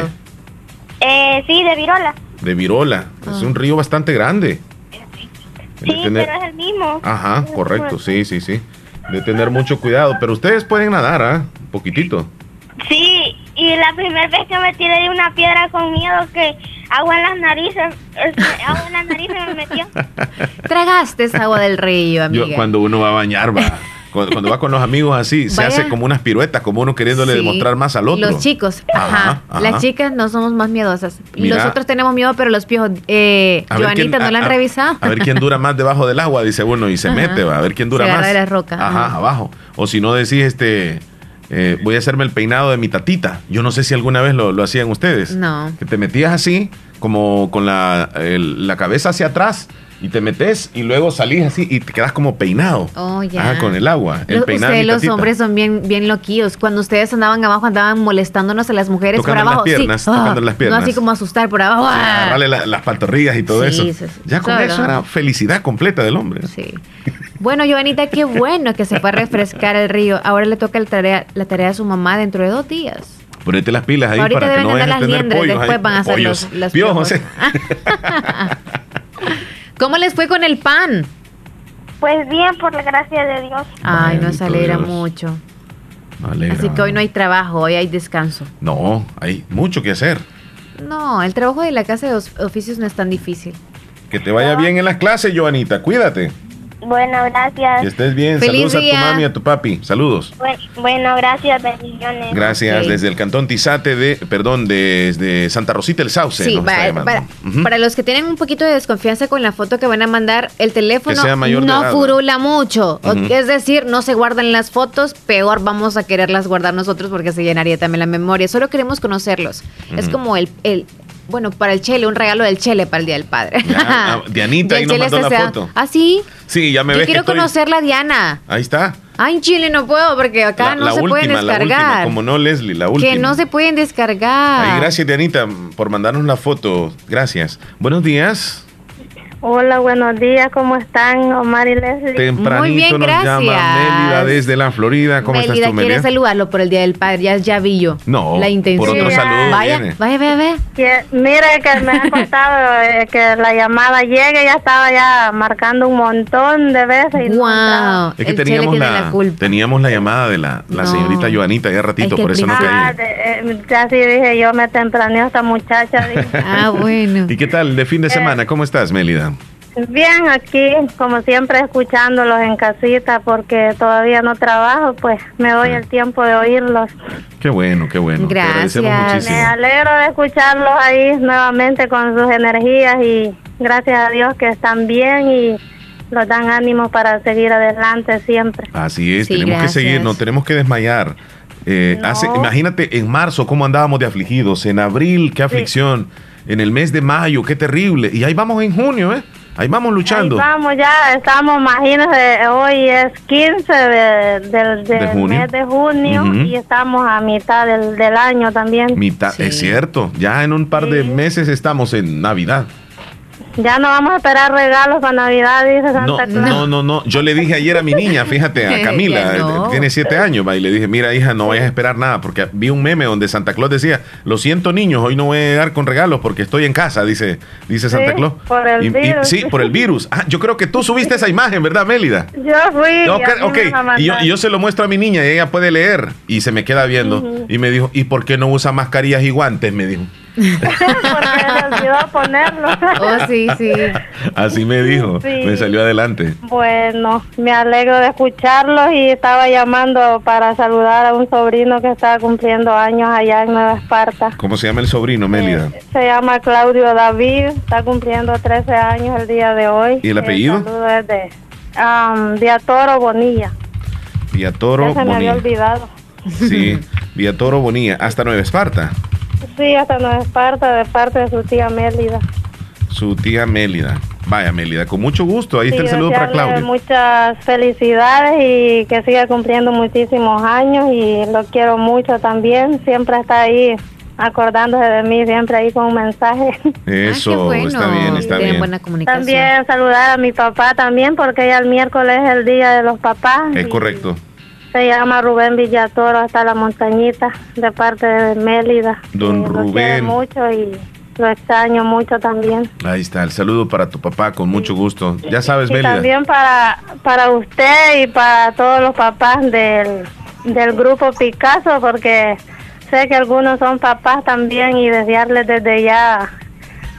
Eh, sí, de Virola. De Virola. Es un río bastante grande. Sí, pero es el mismo. Ajá, correcto, sí, sí, sí. De tener mucho cuidado, pero ustedes pueden nadar, ¿ah? Un poquitito. Sí, y la primera vez que me tiré de una piedra con miedo que agua en las narices, agua en las narices me metió. Tragaste esa agua del río, amiga. Yo cuando uno va a bañar va cuando, va con los amigos así, se hace como unas piruetas, como uno queriéndole demostrar más al otro. Los chicos, ajá, Las chicas no somos más miedosas. Nosotros tenemos miedo, pero los piojos, eh, Joanita, ¿no la han revisado? A ver quién dura más debajo del agua, dice bueno, y se mete, va, a ver quién dura más. De la roca. Ajá, abajo. O si no decís, este, eh, voy a hacerme el peinado de mi tatita. Yo no sé si alguna vez lo, hacían ustedes. No. Que te metías así, como con la, la cabeza hacia atrás y te metes y luego salís así y te quedas como peinado. Oh, ya. con el agua. El peinado ustedes, los hombres, son bien, bien loquillos. Cuando ustedes andaban abajo, andaban molestándonos a las mujeres por abajo. Las piernas, tocando las piernas. No así como asustar por abajo. vale las pantorrillas y todo eso. ya con eso era felicidad completa del hombre. Sí. Bueno, Joanita, qué bueno que se pueda refrescar el río. Ahora le toca el tarea, la tarea a su mamá dentro de dos días. Ponete las pilas ahí para que no vayan a tener pollos. Después van a hacer los, piojos. ¿Cómo les fue con el pan? Pues bien, por la gracia de Dios. Ay, nos alegra mucho. Así que hoy no hay trabajo, hoy hay descanso. No, hay mucho que hacer. No, el trabajo de la casa de oficios no es tan difícil. Que te vaya bien en las clases, Joanita. Cuídate. Bueno, gracias. Que estés bien. Saludos a tu mami y a tu papi. Saludos. Bueno, gracias, bendiciones. Gracias. Desde el cantón Tizate de, perdón, desde Santa Rosita el Sauce. Sí, para, los que tienen un poquito de desconfianza con la foto que van a mandar, el teléfono no furula mucho. Es decir, no se guardan las fotos, peor vamos a quererlas guardar nosotros porque se llenaría también la memoria. Solo queremos conocerlos. Es como el, el bueno, para el Chele, un regalo del Chele para el Día del Padre. Ah, Dianita, ahí nos mandó la foto. ¿Ah, sí? Sí, ya me Yo ves quiero conocer la Diana. Ahí está. Ah, en Chile no puedo porque acá no se pueden descargar. como no, Leslie, la última. Que no se pueden descargar. Ay, gracias, Dianita, por mandarnos la foto. Gracias. Buenos días. Hola, buenos días, ¿cómo están Omar y Leslie? Tempranito Muy bien, nos gracias. llama Mélida desde la Florida. ¿Cómo estás tú, Mélida? quiere saludarlo por el Día del Padre, ya, ya vi yo. No, la intención. por otro saludo Vaya, vaya, vaya, vaya. mira que me ha contado eh, que la llamada llegue, ya estaba ya marcando un montón de veces. Y wow. es que teníamos la, teníamos la llamada de la, la señorita Joanita ya ratito, por eso no caía. Ah, eh, ya sí dije, yo me tempraneé a esta muchacha. ah, bueno. ¿Y qué tal de fin de eh, semana? ¿Cómo estás, Mélida? Bien, aquí, como siempre, escuchándolos en casita porque todavía no trabajo, pues me doy ah. el tiempo de oírlos. Qué bueno, qué bueno. Gracias. Me alegro de escucharlos ahí nuevamente con sus energías y gracias a Dios que están bien y nos dan ánimo para seguir adelante siempre. Así es, tenemos que seguir, no tenemos que desmayar. Eh, hace, imagínate en marzo cómo andábamos de afligidos, en abril, qué aflicción, en el mes de mayo, qué terrible, y ahí vamos en junio, ¿eh? Ahí vamos luchando. Ahí vamos ya, estamos, imagínense, hoy es 15 de, del mes de junio y estamos a mitad del, del año también. Mitad, es cierto, ya en un par de meses estamos en Navidad. Ya no vamos a esperar regalos para Navidad, dice Santa no, Claus. No, no, no. Yo le dije ayer a mi niña, fíjate, a Camila, eh, tiene siete años, y le dije, mira, hija, no vayas a esperar nada, porque vi un meme donde Santa Claus decía, lo siento, niños, hoy no voy a dar con regalos porque estoy en casa, dice, dice Santa Claus. Por el virus. sí, por el virus. Ah, yo creo que tú subiste esa imagen, ¿verdad, Mélida? Yo fui. ok, y, yo, se lo muestro a mi niña y ella puede leer y se me queda viendo. Y me dijo, ¿y por qué no usa mascarillas y guantes? Me dijo. Porque olvidó ponerlo. Oh, sí, sí. Así me dijo, me salió adelante. Bueno, me alegro de escucharlos y estaba llamando para saludar a un sobrino que está cumpliendo años allá en Nueva Esparta. ¿Cómo se llama el sobrino, Mélida? Eh, se llama Claudio David, está cumpliendo 13 años el día de hoy. ¿Y el apellido? El saludo es de um, Viatoro Bonilla. Viatoro ya se me había olvidado. Sí, Viatoro Bonilla, hasta Nueva Esparta. Sí, hasta Nueva Esparta, de parte de su tía Mélida. Su tía Mélida. Vaya, Mélida, con mucho gusto. Ahí está el saludo para Claudia. Muchas felicidades y que siga cumpliendo muchísimos años y lo quiero mucho también. Siempre está ahí acordándose de mí, siempre ahí con un mensaje. Eso, ah, está bien, está bien. Buena comunicación. También saludar a mi papá también, porque ya el miércoles es el día de los papás. Es correcto. Se llama Rubén Villatoro, hasta la montañita, de parte de Mélida. Don Rubén. Lo mucho y lo extraño mucho también. Ahí está, el saludo para tu papá, con mucho gusto. Ya sabes, y También para, para usted y para todos los papás del, del grupo Picasso, porque sé que algunos son papás también y desearles desde ya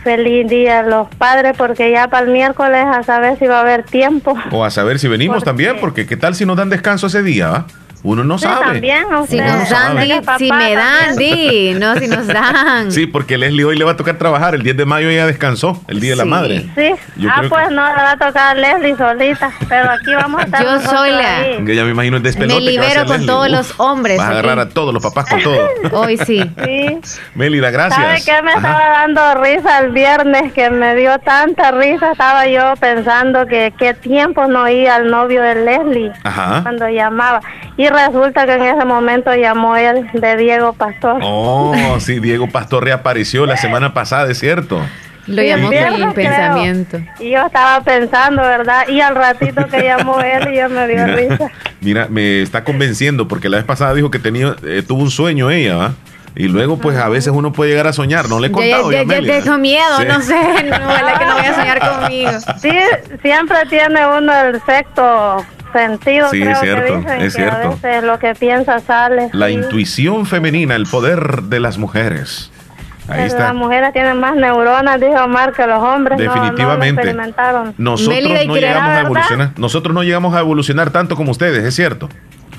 feliz día a los padres porque ya para el miércoles a saber si va a haber tiempo. O a saber si venimos también, porque qué tal si nos dan descanso ese día, ¿va? Uno no sabe. También, si nos dan, si me dan, di, no, si nos dan. Sí, porque Leslie hoy le va a tocar trabajar. El 10 de mayo ella descansó, el Día de la Madre. Sí. ah, pues no, le va a tocar a Leslie solita. Pero aquí vamos a estar. Yo soy la. Que ya me imagino el despelote. Me libero con todos los hombres. Vas a agarrar a todos los papás con todo. hoy sí. Sí. Melida, gracias. ¿Sabe qué me estaba dando risa el viernes? Que me dio tanta risa. Estaba yo pensando que qué tiempo no iba al novio de Leslie. Ajá. Cuando llamaba. Y resulta que en ese momento llamó él de Diego Pastor. Oh, sí, Diego Pastor reapareció la semana pasada, es cierto. Lo llamó con pensamiento. Y yo estaba pensando, ¿verdad? Y al ratito que llamó él y yo me dio risa. Mira, me está convenciendo porque la vez pasada dijo que tenía eh, tuvo un sueño ella, ¿va? Y luego, pues a veces uno puede llegar a soñar. No le he contado. Ya tengo miedo, no sé. No, que no voy a soñar conmigo. Sí, siempre tiene uno el sexto sentido. Sí, es cierto, es cierto. lo que piensa sale. La intuición femenina, el poder de las mujeres. Ahí está. Las mujeres tienen más neuronas, dijo Omar, que los hombres. Definitivamente. nosotros no llegamos a evolucionar. Nosotros no llegamos a evolucionar tanto como ustedes, es cierto.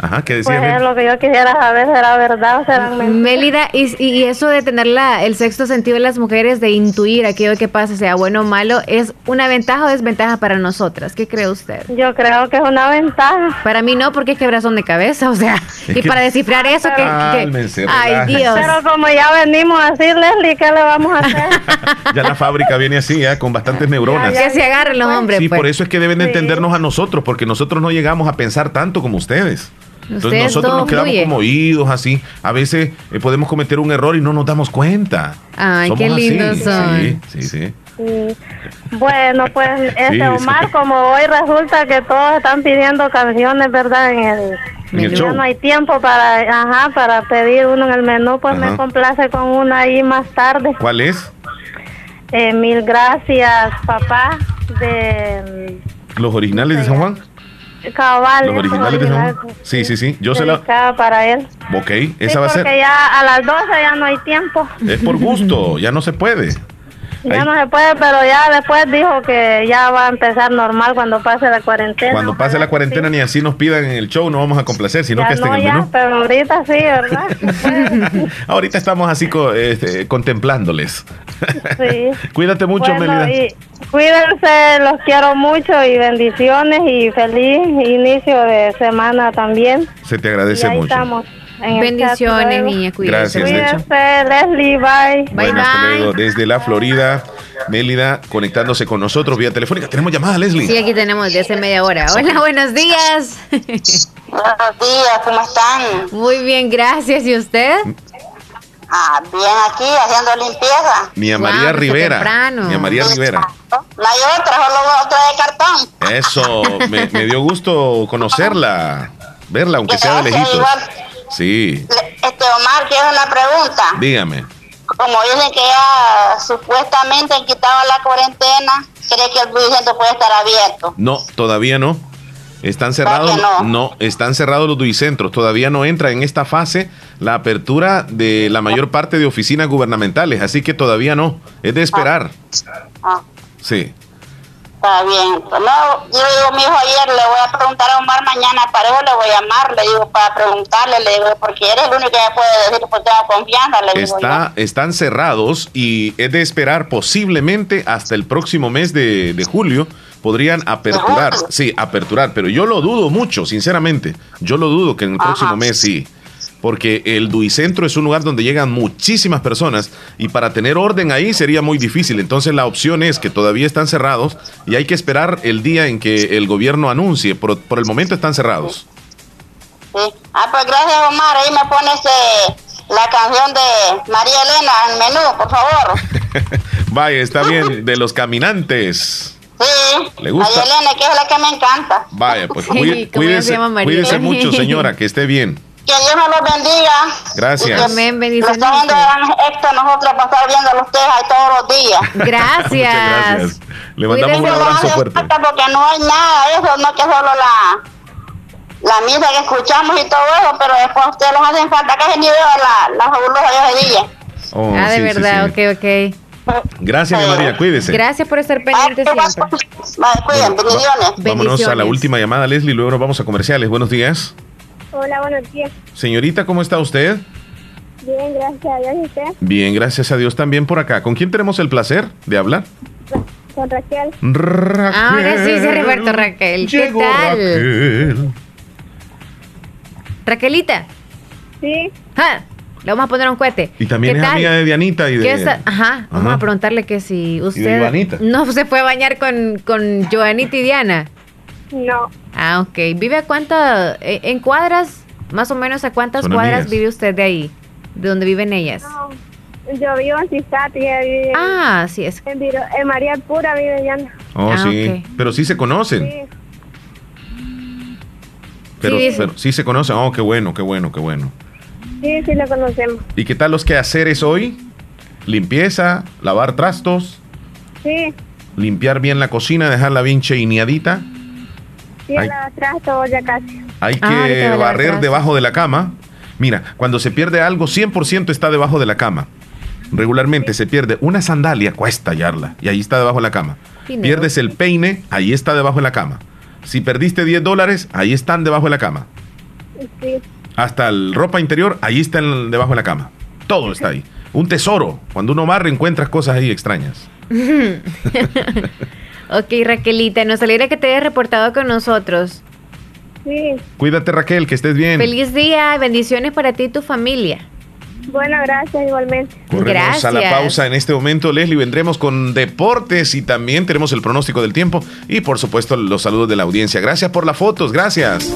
Ajá, ¿qué decía? Pues lo que yo quisiera saber, ¿será verdad o será mentira? Mélida, y, y, eso de tener la, el sexto sentido de las mujeres, de intuir aquello que pasa, sea bueno o malo, ¿es una ventaja o desventaja para nosotras? ¿Qué cree usted? Yo creo que es una ventaja. Para mí no, porque es quebrazón de cabeza, o sea, y para descifrar eso, que, Ay, Dios. Pero como ya venimos a decir, Leslie, ¿qué le vamos a hacer? ya la fábrica viene así, ¿eh? con bastantes neuronas. que se agarren los hombres. Sí, por pues. eso es que deben entendernos a nosotros, porque nosotros no llegamos a pensar tanto como ustedes. Entonces nosotros nos quedamos como oídos así. A veces eh, podemos cometer un error y no nos damos cuenta. Ay, qué lindos son. Sí, sí, sí. Bueno, pues este Omar, como hoy resulta que todos están pidiendo canciones, ¿verdad? En el, Ya no hay tiempo para, ajá, para pedir uno en el menú, pues me complace con una ahí más tarde. ¿Cuál es? Eh, mil gracias, papá, de... ¿Los originales de San Juan? Cabal. Los originales de Sí, sí, sí. Yo se la. para él. Ok, esa va a ser. Porque ya a las 12 ya no hay tiempo. Es por gusto, ya no se puede. Ya no se puede, pero ya después dijo que ya va a empezar normal cuando pase la cuarentena. Cuando pase la cuarentena, ni así nos pidan en el show, no vamos a complacer, sino que estén en el menú. Pero ahorita sí, ¿verdad? ahorita estamos así este, contemplándoles. sí. Cuídate mucho, Melida. cuídense, los quiero mucho y bendiciones y feliz inicio de semana también. Se te agradece mucho. Estamos. Bendiciones, niña. Cuídate. Gracias, Leslie. Bye. Bye, bye. Desde la Florida, Mélida conectándose con nosotros vía telefónica. ¿Tenemos llamada, Leslie? Sí, aquí tenemos desde hace media hora. Hola, buenos días. Buenos días, ¿cómo están? Muy bien, gracias. ¿Y usted? Ah, bien aquí, haciendo limpieza. Mía María Rivera. Mía María Rivera. No hay otra, solo otra de cartón. Eso, me, me dio gusto conocerla, verla, aunque sea de lejitos. Sí. Este Omar, quiero una pregunta. Dígame. Como dicen que ya supuestamente han quitado la cuarentena, ¿cree que el Duicentro puede estar abierto? No, todavía no. Están cerrados, no? están cerrados los duicentros. Todavía no entra en esta fase la apertura de la mayor parte de oficinas gubernamentales, así que todavía no. Es de esperar. Ah. Sí. Está bien. Pues no, yo digo, mi hijo ayer le voy a preguntar a Omar mañana, para eso le voy a llamar, le digo, para preguntarle, le digo, porque eres el único que me puede decir, porque tengo confianza, le digo Está, Están cerrados y es de esperar posiblemente hasta el próximo mes de, de julio podrían aperturar, sí, aperturar, pero yo lo dudo mucho, sinceramente. Yo lo dudo que en el próximo mes sí porque el Duicentro es un lugar donde llegan muchísimas personas y para tener orden ahí sería muy difícil. Entonces la opción es que todavía están cerrados y hay que esperar el día en que el gobierno anuncie. Por, por el momento están cerrados. Sí. Ah, pues gracias Omar, ahí me pones la canción de María Elena en menú, por favor. Vaya, está bien, de los caminantes. Sí, ¿Le gusta? María Elena, que es la que me encanta. Vaya, pues cuídese, cuídese mucho, señora, que esté bien. Que Dios nos los bendiga. Gracias. Amén, bendiciones. Los viendo esto nosotros para estar viendo a ustedes ahí todos los días. Gracias. gracias. Le mandamos un abrazo fuerte. Porque no hay nada de eso, no que solo la la misa que escuchamos y todo eso, pero después ustedes les hacen falta que se ni la, la fabulosa de día. Oh, ah, de verdad, ok, ok. Gracias, María, cuídese. Gracias por estar pendiente siempre. Vale, cuiden, bendiciones. Vámonos a la última llamada, Leslie, luego nos vamos a comerciales. Buenos días. Hola, buenos días. Señorita, ¿cómo está usted? Bien, gracias a Dios. ¿Y usted? Bien, gracias a Dios también por acá. ¿Con quién tenemos el placer de hablar? Con Raquel. Raquel. Ahora sí, sí, Roberto Raquel. ¿Qué tal? Raquel. Raquelita. Sí. Le vamos a poner un cohete. Y también es amiga de Dianita y de... Ajá, vamos a preguntarle que si usted... no se fue a bañar con, con Joanita y Diana. No. Ah, ok. ¿Vive a cuántas, eh, en cuadras, más o menos a cuántas cuadras vive usted de ahí? ¿De donde viven ellas? No, yo vivo en Cisat y vive Ah, sí es. En, en María Pura vive Diana. Oh, ah, sí. Pero sí se conocen. Sí. Pero sí, pero sí se conocen. Oh, qué bueno, qué bueno, qué bueno. Sí, sí lo conocemos. ¿Y qué tal los quehaceres hoy? Limpieza, lavar trastos. Sí. Limpiar bien la cocina, dejarla bien cheineadita. Sí, hay, lavar trastos ya casi. Hay ah, que barrer debajo de la cama. Mira, cuando se pierde algo, 100% está debajo de la cama. Regularmente se pierde una sandalia, cuesta hallarla, y ahí está debajo de la cama. Pierdes el peine, ahí está debajo de la cama. Si perdiste 10 dólares, ahí están debajo de la cama. Sí. Hasta el ropa interior, ahí están debajo de la cama. Todo está ahí. Un tesoro. Cuando uno barre, encuentras cosas ahí extrañas. ok, Raquelita, nos alegra que te hayas reportado con nosotros. Sí. Cuídate, Raquel, que estés bien. Feliz día, bendiciones para ti y tu familia. Bueno, gracias igualmente. Corremos a la pausa en este momento, Leslie. Vendremos con deportes y también tenemos el pronóstico del tiempo y por supuesto los saludos de la audiencia. Gracias por las fotos, gracias.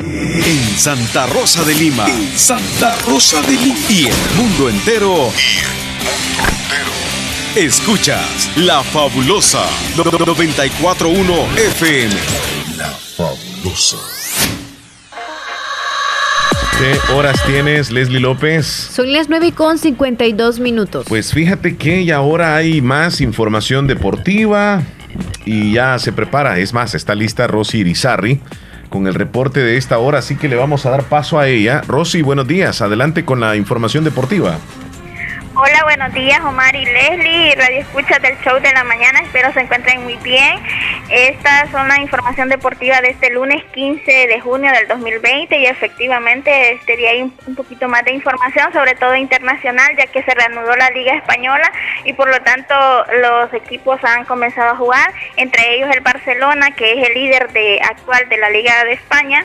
En Santa Rosa de Lima. Santa Rosa de Lima. Y el mundo entero. Y el mundo entero. Escuchas La Fabulosa 941 FM. La Fabulosa. ¿Qué horas tienes, Leslie López? Son las 9 con 52 minutos. Pues fíjate que ya ahora hay más información deportiva y ya se prepara. Es más, está lista Rosy Irizarri con el reporte de esta hora, así que le vamos a dar paso a ella. Rosy, buenos días. Adelante con la información deportiva. Hola, buenos días Omar y Leslie, Radio Escucha del Show de la Mañana, espero se encuentren muy bien. Esta son la información deportiva de este lunes 15 de junio del 2020 y efectivamente este día hay un, poquito más de información, sobre todo internacional, ya que se reanudó la Liga Española y por lo tanto los equipos han comenzado a jugar, entre ellos el Barcelona, que es el líder de, actual de la Liga de España,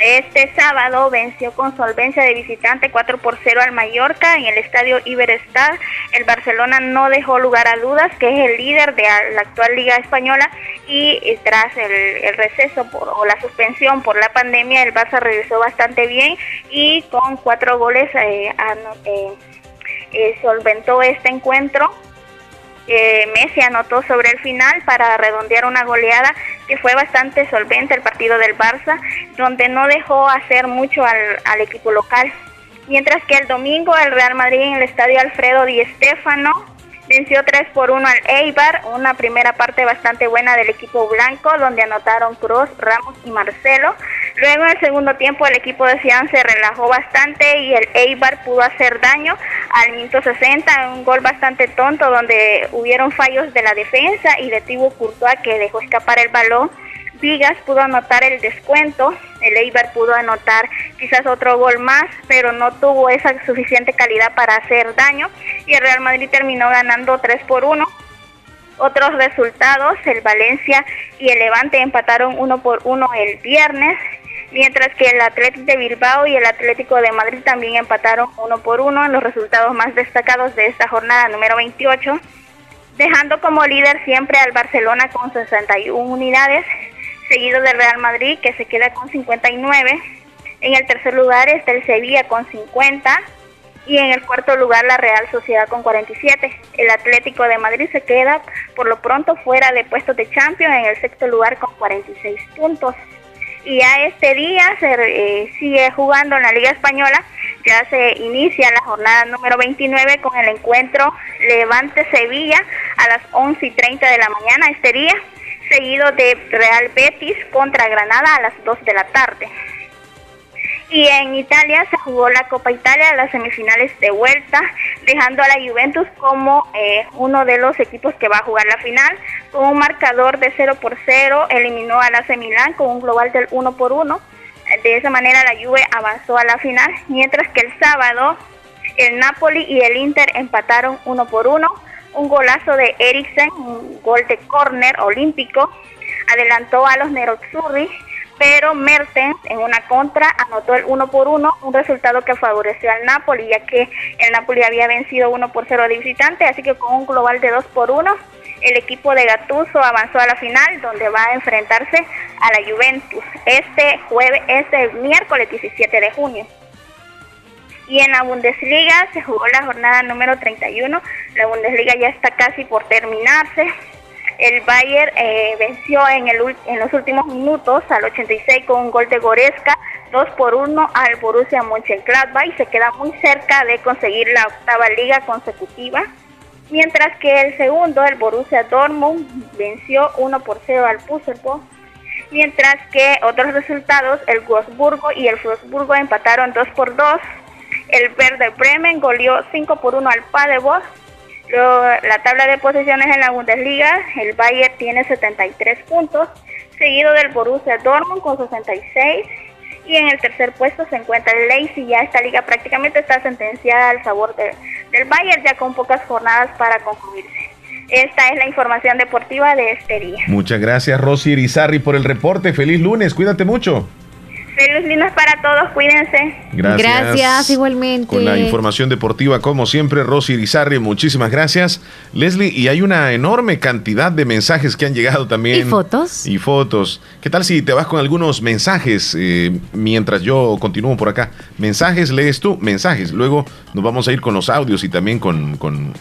este sábado venció con solvencia de visitante 4 por 0 al Mallorca en el estadio Iberostar. El Barcelona no dejó lugar a dudas que es el líder de la actual Liga Española y eh, tras el, receso o la suspensión por la pandemia el Barça regresó bastante bien y con cuatro goles eh, eh, solventó este encuentro Messi anotó sobre el final para redondear una goleada que fue bastante solvente el partido del Barça, donde no dejó hacer mucho al, equipo local. Mientras que el domingo el Real Madrid en el estadio Alfredo Di Stéfano venció 3 por 1 al Eibar, una primera parte bastante buena del equipo blanco, donde anotaron Cruz, Ramos y Marcelo. Luego en el segundo tiempo el equipo de Cian se relajó bastante y el Eibar pudo hacer daño al minuto 60, un gol bastante tonto donde hubieron fallos de la defensa y de Thibaut Courtois que dejó escapar el balón Vigas pudo anotar el descuento, el Eibar pudo anotar quizás otro gol más, pero no tuvo esa suficiente calidad para hacer daño y el Real Madrid terminó ganando 3 por 1. Otros resultados, el Valencia y el Levante empataron 1 por 1 el viernes, mientras que el Atlético de Bilbao y el Atlético de Madrid también empataron 1 por 1 en los resultados más destacados de esta jornada número 28, dejando como líder siempre al Barcelona con 61 unidades, seguido del Real Madrid que se queda con 59. En el tercer lugar está el Sevilla con 50 y en el cuarto lugar la Real Sociedad con 47. El Atlético de Madrid se queda por lo pronto fuera de puestos de Champions en el sexto lugar con 46 puntos. Y ya este día se eh, sigue jugando en la Liga Española, ya se inicia la jornada número 29 con el encuentro Levante Sevilla a las 11 y 30 de la mañana este día seguido de Real Betis contra Granada a las 2 de la tarde. Y en Italia se jugó la Copa Italia, las semifinales de vuelta, dejando a la Juventus como eh, uno de los equipos que va a jugar la final. Con un marcador de 0 por 0, eliminó a la Milán con un global del 1 por 1. De esa manera la Juve avanzó a la final, mientras que el sábado el Napoli y el Inter empataron 1 por 1 un golazo de Eriksen, un gol de córner olímpico, adelantó a los Nerozzurri, pero Mertens en una contra anotó el 1 por 1, un resultado que favoreció al Napoli, ya que el Napoli había vencido 1 por 0 de visitante, así que con un global de 2 por 1, el equipo de Gattuso avanzó a la final, donde va a enfrentarse a la Juventus este jueves, este miércoles 17 de junio. Y en la Bundesliga se jugó la jornada número 31. La Bundesliga ya está casi por terminarse. El Bayern eh, venció en, el, en los últimos minutos al 86 con un gol de Goreska, 2 por 1 al Borussia Mönchengladbach y se queda muy cerca de conseguir la octava liga consecutiva. Mientras que el segundo, el Borussia Dortmund, venció 1 por 0 al Düsseldorf. Mientras que otros resultados, el Wolfsburgo y el Wolfsburgo empataron 2 por 2 el Verde Bremen goleó 5 por 1 al Paderborn. La tabla de posiciones en la Bundesliga, el Bayern tiene 73 puntos, seguido del Borussia Dortmund con 66 y en el tercer puesto se encuentra el Leipzig. Ya esta liga prácticamente está sentenciada al favor del Bayern ya con pocas jornadas para concluirse. Esta es la información deportiva de este día. Muchas gracias Rosy Irizarri por el reporte. Feliz lunes, cuídate mucho. Feliz lunes para todos, cuídense. Gracias. Gracias, igualmente. Con la información deportiva, como siempre, Rosy Irizarry, muchísimas gracias. Leslie, y hay una enorme cantidad de mensajes que han llegado también. ¿Y fotos? Y fotos. ¿Qué tal si te vas con algunos mensajes eh, mientras yo continúo por acá? Mensajes, lees tú, mensajes. Luego nos vamos a ir con los audios y también con, con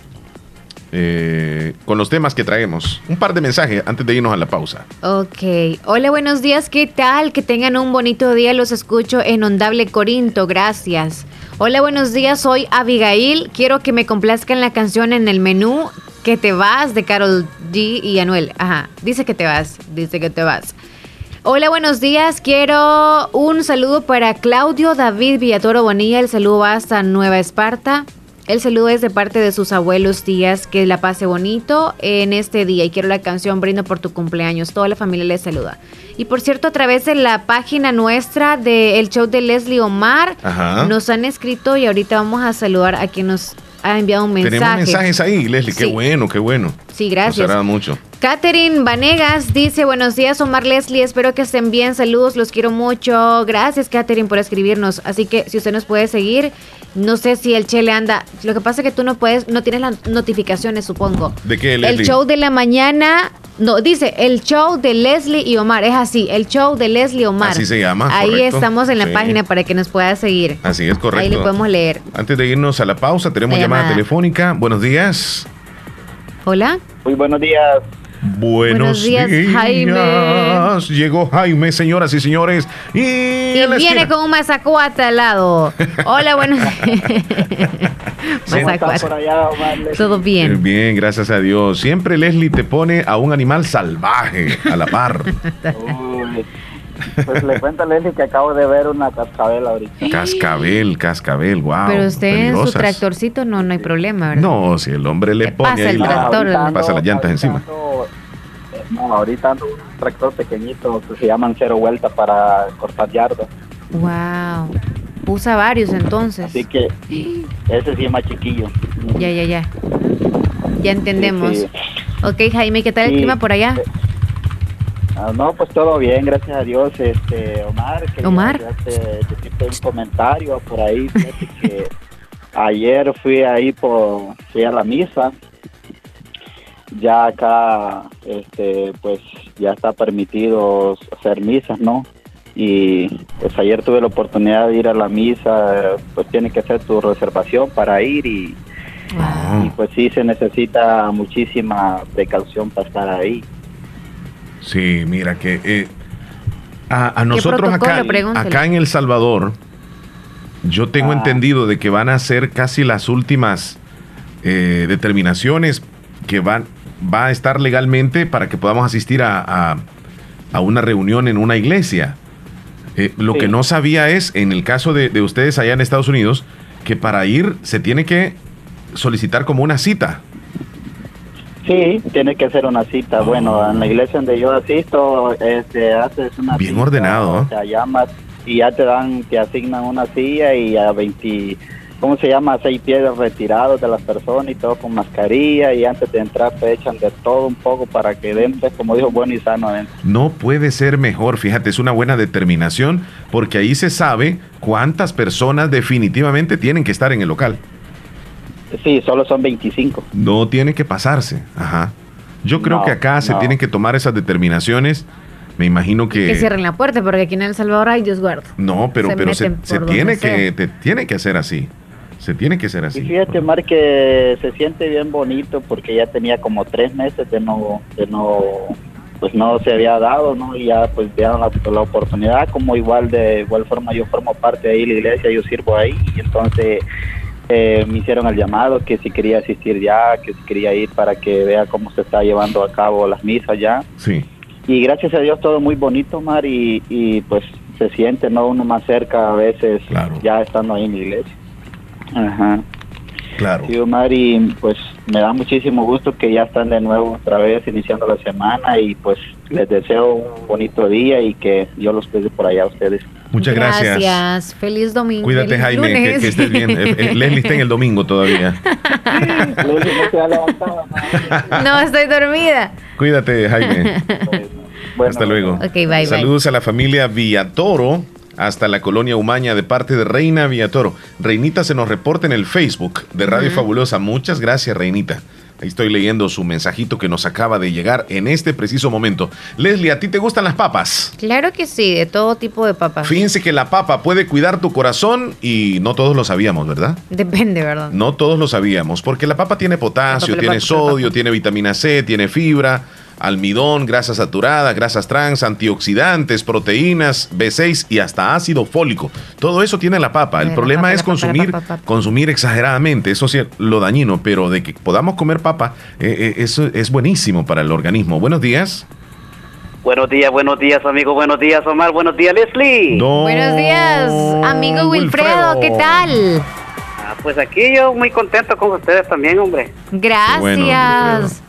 eh, con los temas que traemos. Un par de mensajes antes de irnos a la pausa. Ok. Hola, buenos días. ¿Qué tal? Que tengan un bonito día. Los escucho en Ondable Corinto. Gracias. Hola, buenos días. Soy Abigail. Quiero que me complazcan la canción en el menú Que te vas de Carol G y Anuel. Ajá. Dice que te vas. Dice que te vas. Hola, buenos días. Quiero un saludo para Claudio David Villatoro Bonilla. El saludo va hasta Nueva Esparta. El saludo es de parte de sus abuelos, tías, que la pase bonito en este día y quiero la canción Brindo por tu cumpleaños. Toda la familia les saluda. Y por cierto, a través de la página nuestra del show de Leslie Omar, nos han escrito y ahorita vamos a saludar a quien nos ha enviado un mensaje. Tenemos mensajes ahí, Leslie, qué bueno, qué bueno. Sí, gracias. Nos agrada mucho. Catherine Vanegas dice, buenos días Omar Leslie, espero que estén bien, saludos, los quiero mucho. Gracias Catherine por escribirnos. Así que si usted nos puede seguir, no sé si el Che le anda. Lo que pasa es que tú no puedes, no tienes las notificaciones, supongo. ¿De qué, Leslie? El show de la mañana, no, dice el show de Leslie y Omar, es así, el show de Leslie Omar. Así se llama. Ahí estamos en la página para que nos pueda seguir. Así es, correcto. Ahí le podemos leer. Antes de irnos a la pausa, tenemos llamada telefónica. Buenos días. Hola. Muy buenos días. Buenos, días, Jaime. Llegó Jaime, señoras y señores. Y, viene con un mazacuata al lado. Hola, buenos Todo bien. Bien, gracias a Dios. Siempre Leslie te pone a un animal salvaje a la par. Pues le cuento a Leslie que acabo de ver una cascabel ahorita. Cascabel, cascabel, wow. Pero usted en su tractorcito no, no hay problema, ¿verdad? No, si el hombre le, pone pasa el tractor, pasa las llantas encima. no, ahorita ando un tractor pequeñito que se llaman cero vuelta para cortar yardas. Wow. Usa varios entonces. Así que ese sí es más chiquillo. Ya, ya, ya. Ya entendemos. Ok, Jaime, ¿qué tal el clima por allá? Eh, Ah, no, pues todo bien, gracias a Dios. Este, Omar, que Omar. Un comentario por ahí. que ayer fui ahí por, fui a la misa. Ya acá, este, pues ya está permitido hacer misas, ¿no? Y pues ayer tuve la oportunidad de ir a la misa, pues tiene que hacer tu reservación para ir y, y pues sí se necesita muchísima precaución para estar ahí. Sí, mira que eh, a, nosotros acá, acá en El Salvador, yo tengo ah. entendido de que van a ser casi las últimas eh, determinaciones que van va a estar legalmente para que podamos asistir a, a, una reunión en una iglesia. Eh, lo que no sabía es, en el caso de, de ustedes allá en Estados Unidos, que para ir se tiene que solicitar como una cita. Sí, tiene que hacer una cita. Bueno, en la iglesia donde yo asisto, este, haces una Bien ordenado. O sea, llamas y ya te dan, te asignan una silla y a 20, ¿cómo se llama? Seis pies retirados de las personas y todo con mascarilla y antes de entrar te echan de todo un poco para que entres, como dijo, bueno y sano adentro. No puede ser mejor, fíjate, es una buena determinación porque ahí se sabe cuántas personas definitivamente tienen que estar en el local. Sí, solo son 25. No tiene que pasarse, ajá. Yo creo que acá se tienen que tomar esas determinaciones. Me imagino que... Que cierren la puerta, porque aquí en El Salvador hay Dios guarda. No, pero se, pero se, tiene que te, tiene que hacer así. Se tiene que hacer así. Y fíjate, Mar, que se siente bien bonito porque ya tenía como tres meses de no, de no, pues no se había dado, ¿no? Y ya pues dieron la, la oportunidad, como igual de igual forma yo formo parte de ahí la iglesia, yo sirvo ahí, y entonces eh, me hicieron el llamado que si quería asistir ya, que si quería ir para que vea cómo se está llevando a cabo las misas ya. Sí. Y gracias a Dios todo muy bonito, Mar, y, y pues se siente, ¿no? Uno más cerca a veces ya estando ahí en la iglesia. Ajá. Claro. Sí, Omar, y pues me da muchísimo gusto que ya están de nuevo otra vez iniciando la semana y pues les deseo un bonito día y que Dios los cuide por allá a ustedes. Muchas gracias. Gracias. Feliz domingo. Cuídate, Jaime, que, estés bien. Eh, eh, Leslie está en el domingo todavía. no, estoy dormida. Cuídate, Jaime. Hasta luego. Okay, bye, Saludos a la familia Villatoro hasta la colonia Umaña de parte de Reina Villatoro. Reinita se nos reporta en el Facebook de Radio Fabulosa. Muchas gracias, Reinita. Ahí estoy leyendo su mensajito que nos acaba de llegar en este preciso momento. Leslie, ¿a ti te gustan las papas? Claro que sí, de todo tipo de papas. Fíjense que la papa puede cuidar tu corazón y no todos lo sabíamos, ¿verdad? Depende, ¿verdad? No todos lo sabíamos, porque la papa tiene potasio, tiene sodio, tiene vitamina C, tiene fibra almidón, grasas saturadas, grasas trans, antioxidantes, proteínas, B6 y hasta ácido fólico. Todo eso tiene la papa. El problema es consumir, consumir exageradamente. Eso sí, lo dañino, pero de que podamos comer papa, eh, eh, eso es buenísimo para el organismo. Buenos días. Buenos días, buenos días, amigo. Buenos días, Omar. Buenos días, Leslie. Buenos días, amigo Wilfredo. ¿Qué tal? Pues aquí yo muy contento con ustedes también, hombre. Gracias.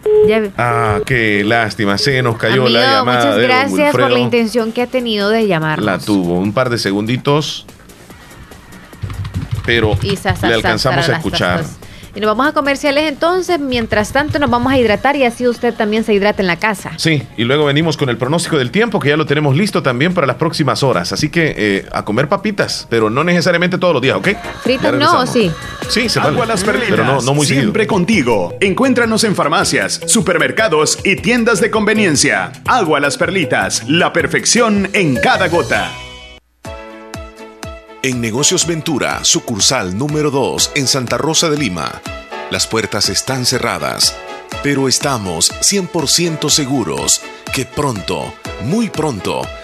ah, qué lástima, se nos cayó la llamada. Muchas gracias por la intención que ha tenido de llamarnos. La tuvo, un par de segunditos, pero le alcanzamos a escuchar. Y nos vamos a comerciales entonces. Mientras tanto, nos vamos a hidratar y así usted también se hidrata en la casa. Sí, y luego venimos con el pronóstico del tiempo, que ya lo tenemos listo también para las próximas horas. Así que eh, a comer papitas, pero no necesariamente todos los días, ¿ok? Fritas no, ¿o sí? Sí, se Agua las perlitas. Pero no, no muy Siempre contigo. Encuéntranos en farmacias, supermercados y tiendas de conveniencia. Agua las perlitas, la perfección en cada gota. En Negocios Ventura, sucursal número 2 en Santa Rosa de Lima. Las puertas están cerradas, pero estamos 100% seguros que pronto, muy pronto,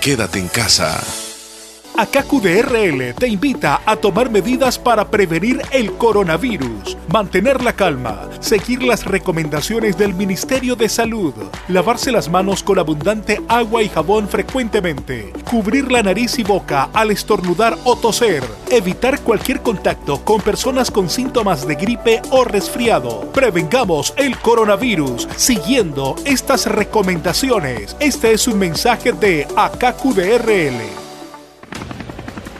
Quédate en casa. AKQDRL te invita a tomar medidas para prevenir el coronavirus, mantener la calma, seguir las recomendaciones del Ministerio de Salud, lavarse las manos con abundante agua y jabón frecuentemente, cubrir la nariz y boca al estornudar o toser, evitar cualquier contacto con personas con síntomas de gripe o resfriado. Prevengamos el coronavirus siguiendo estas recomendaciones. Este es un mensaje de AKQDRL.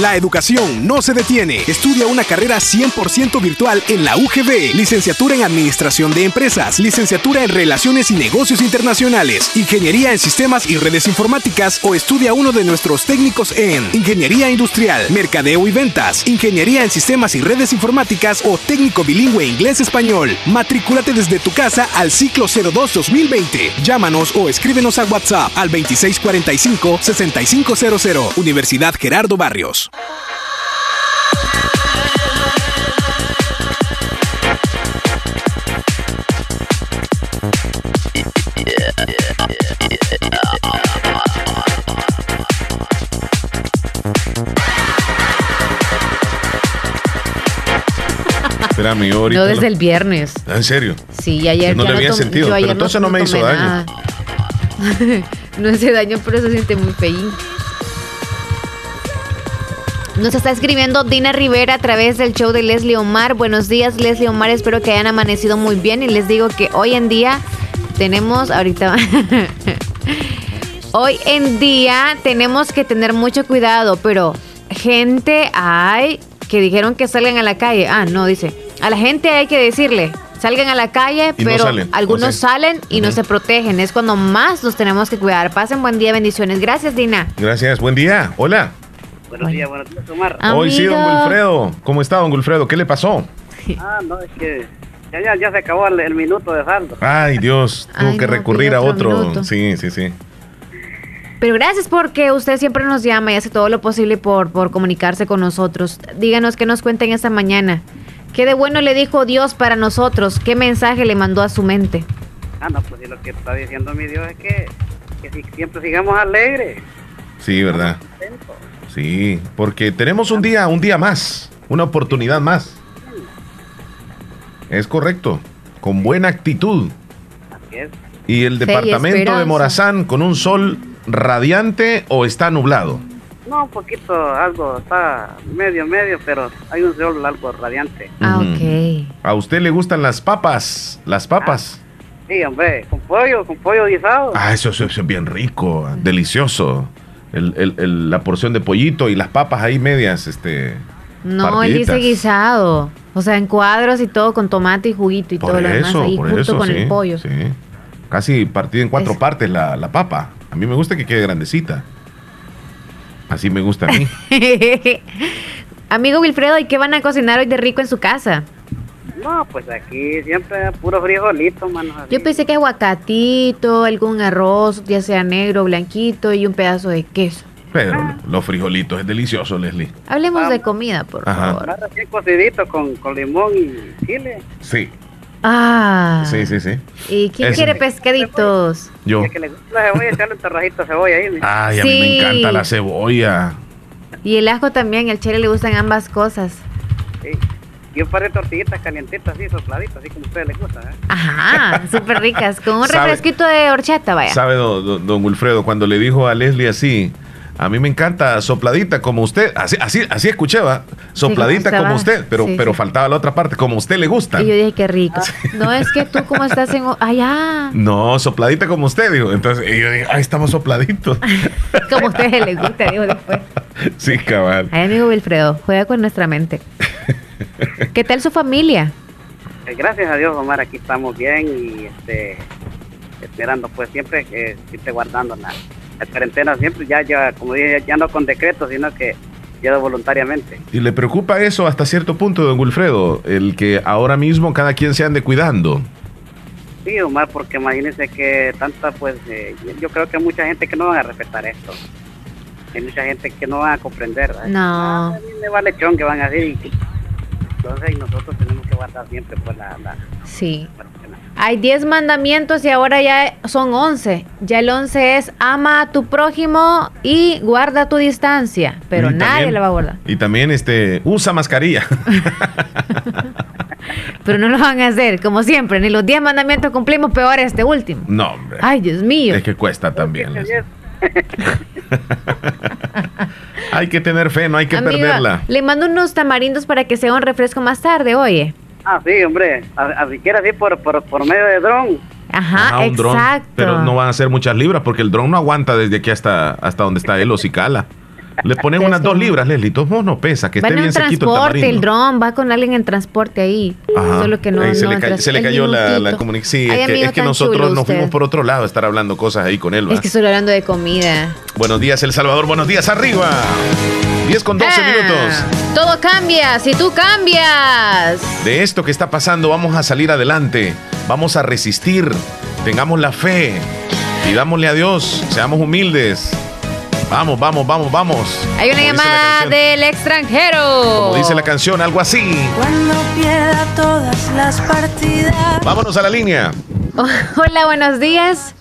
La educación no se detiene. Estudia una carrera 100% virtual en la UGB. Licenciatura en Administración de Empresas, licenciatura en Relaciones y Negocios Internacionales, Ingeniería en Sistemas y Redes Informáticas o estudia uno de nuestros técnicos en Ingeniería Industrial, Mercadeo y Ventas, Ingeniería en Sistemas y Redes Informáticas o técnico bilingüe inglés-español. Matrículate desde tu casa al ciclo 02-2020. Llámanos o escríbenos a WhatsApp al 2645-6500. Universidad Gerardo Barrios. Espérame, ahorita. No desde el viernes. ¿En serio? Sí, ayer no ya le había tom- sentido, yo ayer pero entonces no, me hizo tomé daño. nada. no hace daño, pero se siente muy feín. Nos está escribiendo Dina Rivera a través del show de Leslie Omar. Buenos días, Leslie Omar. Espero que hayan amanecido muy bien. Y les digo que hoy en día tenemos, ahorita, hoy en día tenemos que tener mucho cuidado, pero gente hay que dijeron que salgan a la calle. Ah, no, dice. A la gente hay que decirle, salgan a la calle, Y no pero salen, algunos o sea. salen y no se protegen. Es cuando más nos tenemos que cuidar. Pasen buen día, bendiciones. Gracias, Dina. Gracias, buen día. Hola. Buenos días, buenos días, Omar. Hoy sí, don Amigo. Wilfredo. ¿Cómo está, don Wilfredo? ¿Qué le pasó? Ah, no, es que ya, ya, ya se acabó el, el minuto de saldo. Ay, Dios, tuvo Ay, que no, recurrir a otro. Sí, sí, sí. Pero gracias porque usted siempre nos llama y hace todo lo posible por, por comunicarse con nosotros. Díganos qué nos cuenten esta mañana. ¿Qué de bueno le dijo Dios para nosotros? ¿Qué mensaje le mandó a su mente? Ah, no, pues y lo que está diciendo mi Dios es que, que si- siempre sigamos alegres. Sí, ¿verdad? Sí, porque tenemos un día, un día más, una oportunidad más. Es correcto, con buena actitud. Así es. ¿Y el y departamento de. Morazán con un sol radiante o está nublado? No, un poquito, algo, está medio, medio, pero hay un sol algo radiante. Ah, Ujú. ¿A usted le gustan las papas? Las papas. Sí, hombre, con pollo, con pollo guisado. Ah, eso, eso es bien rico, delicioso. El- el- el- la porción de pollito y las papas ahí medias, este. No, él dice guisado. O sea, en cuadros y todo con tomate y juguito y Por todo lo demás eso, ahí por junto eso, con sí, el pollo. sí. Casi partida en cuatro partes la, la papa. A mí me gusta que quede grandecita. Así me gusta a mí. Amigo Wilfredo, ¿y qué van a cocinar hoy de rico en su casa? No, pues aquí siempre puro frijolito, mano. así. Yo pensé que aguacatito, algún arroz, ya sea negro, blanquito y un pedazo de queso. Pero los frijolitos es delicioso, Leslie. Hablemos de comida, por Ajá. favor. Recién cocidito con, con limón y chile. Sí, Ah. sí, sí, sí. ¿Y quién Eso. quiere pescaditos? Yo. Y que le gusta la cebolla, echarle un torrajito de cebolla ahí. Ay, a mí me Sí. encanta la cebolla. Y el ajo también, al chile le gustan ambas cosas. Y un par de tortillitas calientitas así, sopladitas, así como a ustedes les gusta. ¿eh? Ajá, súper ricas. Con un refresquito de horchata, vaya. ¿Sabe, don, don- don Wilfredo, cuando le dijo a Leslie así, a mí me encanta sopladita como usted, así, así, así escuché, ¿va? Sopladita como usted, pero, Sí, pero sí. faltaba la otra parte, como a usted le gusta. Y yo dije, qué rico. No, es que tú como estás en... Allá, No, sopladita como usted, digo. Entonces y yo dije, ay, estamos sopladitos. como a ustedes les gusta, digo después. sí, cabal. Ay, amigo Wilfredo, juega con nuestra mente. ¿Qué tal su familia? Eh, Gracias a Dios, Omar, aquí estamos bien y este esperando, pues siempre que esté guardando la, la cuarentena, siempre ya, ya, como dije, ya no con decreto, sino que ya voluntariamente. ¿Y le preocupa eso hasta cierto punto, don Wilfredo? El que ahora mismo cada quien se ande cuidando. Sí, Omar, porque imagínense que tanta, pues, eh, yo creo que hay mucha gente que no van a respetar esto. Hay mucha gente que no van a comprender. ¿verdad? No. A mí me vale chón que van a decir. y- Entonces, nosotros tenemos que guardar siempre, pues, la... la Sí. Hay 10 mandamientos y ahora ya son 11. Ya el 11 es ama a tu prójimo y guarda tu distancia. Pero Y nadie también- la va a guardar. Y también este usa mascarilla. Pero no lo van a hacer, como siempre. Ni los 10 mandamientos cumplimos, peor este último. no, hombre. Ay, Dios mío. Es que cuesta también. Hay que tener fe, no hay que perderla. le mando unos tamarindos para que sea un refresco más tarde, oye. Ah, sí, hombre, a- así quiera así por, por, por medio de dron. Ajá, Ajá, un dron. exacto. Pero no van a ser muchas libras porque el dron no aguanta desde aquí hasta, hasta donde está él o si cala. Le ponen unas dos libras, Leslie. Todo no pesa, que esté bien sequito el transporte, el dron, va con alguien en transporte ahí. Solo que no. se, le se, le cayó la, la comunicación. Sí, es que, es que nosotros nos fuimos por otro lado a estar hablando cosas ahí con él. Es que estoy hablando de comida. Buenos días, El Salvador. Buenos días, arriba. 10 con 12 ah, minutos. Todo cambia si tú cambias. De esto que está pasando, vamos a salir adelante. Vamos a resistir. Tengamos la fe. Pidámosle a Dios. Seamos humildes. Vamos, vamos, vamos, vamos. Hay una llamada del extranjero. Como dice la canción, algo así. Cuando pierda todas las partidas. Vámonos a la línea. hola, buenos días.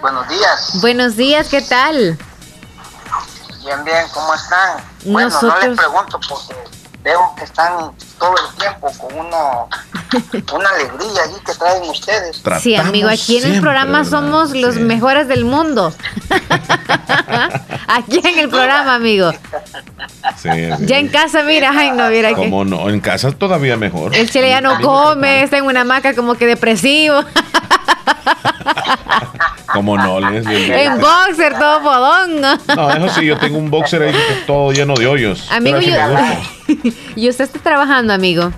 Buenos días. Buenos días, ¿qué tal? Bien, bien, ¿cómo están? Bueno, no les pregunto porque veo que están todo el tiempo con una, una alegría allí que traen ustedes. sí, amigo, aquí en el programa somos los mejores del mundo. aquí en el programa, amigo. Sí, ya en casa, mira, ay, no, mira que. Como no, en casa todavía mejor. El chile ya no come, está en una hamaca como que depresivo. Como no, En boxer, todo podón. No, eso sí, yo tengo un boxer ahí que todo lleno de hoyos. Amigo, yo... ¿y usted está trabajando, amigo?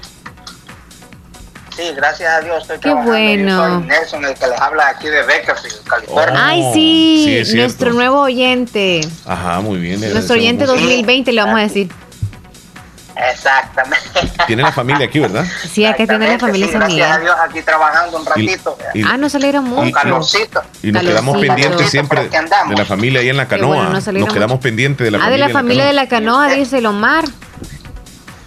Sí, gracias a Dios estoy Qué bueno. Yo soy Nelson, el que les habla aquí de Bakersfield, California. Ay, sí, nuestro nuevo oyente. Ajá, muy bien. Nuestro oyente 2020, le vamos a decir. Exactamente. Tiene la familia aquí, ¿verdad? Sí, aquí tiene la familia sí, Gracias a Dios, aquí trabajando un ratito. ah, nos alegra mucho. Y, y nos quedamos pendientes siempre de la familia ahí en la canoa. nos, quedamos pendientes de la familia. Ah, de la familia de la canoa, dice el Omar.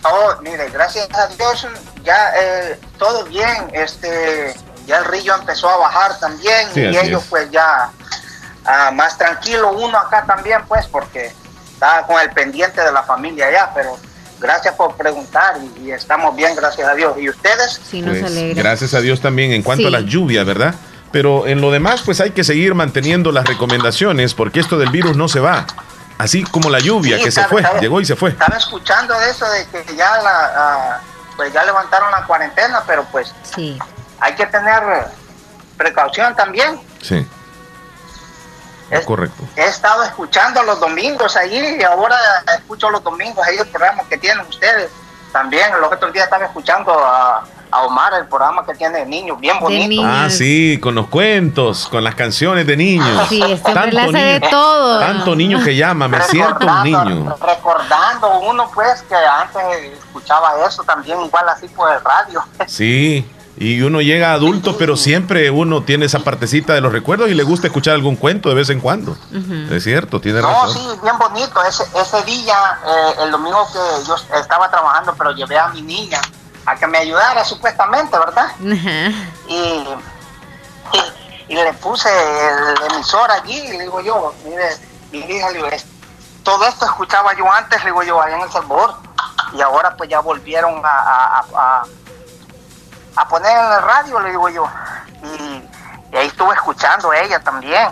Oh, mire, gracias a Dios, ya eh, todo bien. Este, ya el río empezó a bajar también y ellos pues ya ah, más tranquilo uno acá también pues porque estaba con el pendiente de la familia allá, pero gracias por preguntar y, estamos bien, gracias a Dios. ¿Y ustedes? Sí, nos pues, Gracias a Dios también en cuanto a la lluvia, ¿verdad? Pero en lo demás, pues hay que seguir manteniendo las recomendaciones porque esto del virus no se va. Así como la lluvia que se fue, llegó y se fue. Estaba escuchando de eso, de que ya, la, pues ya levantaron la cuarentena, pero pues sí. hay que tener precaución también. Sí. Es, correcto. He estado escuchando los domingos allí y ahora escucho los domingos ahí el programa que tienen ustedes. También los otros días estaba escuchando a, Omar, el programa que tiene de niños, bien bonito. Ah, sí, con los cuentos, con las canciones de niños. Sí, este tanto niño, de todo. Tanto niño que llama, me siento un niño. Recordando uno, pues, que antes escuchaba eso también, igual así por el radio. Sí, y uno llega adulto, pero siempre uno tiene esa partecita de los recuerdos y le gusta escuchar algún cuento de vez en cuando. Es cierto, tiene razón. No, sí, bien bonito. Ese, ese día, eh, el domingo que yo estaba trabajando, pero llevé a mi niña a que me ayudara supuestamente, ¿verdad? y, y, le puse el emisor allí y le digo yo, mire, mi hija, le digo, todo esto escuchaba yo antes, le digo yo, allá en El Salvador. Y ahora pues ya volvieron a a poner en el radio, le digo yo. Y, ahí estuve escuchando ella también.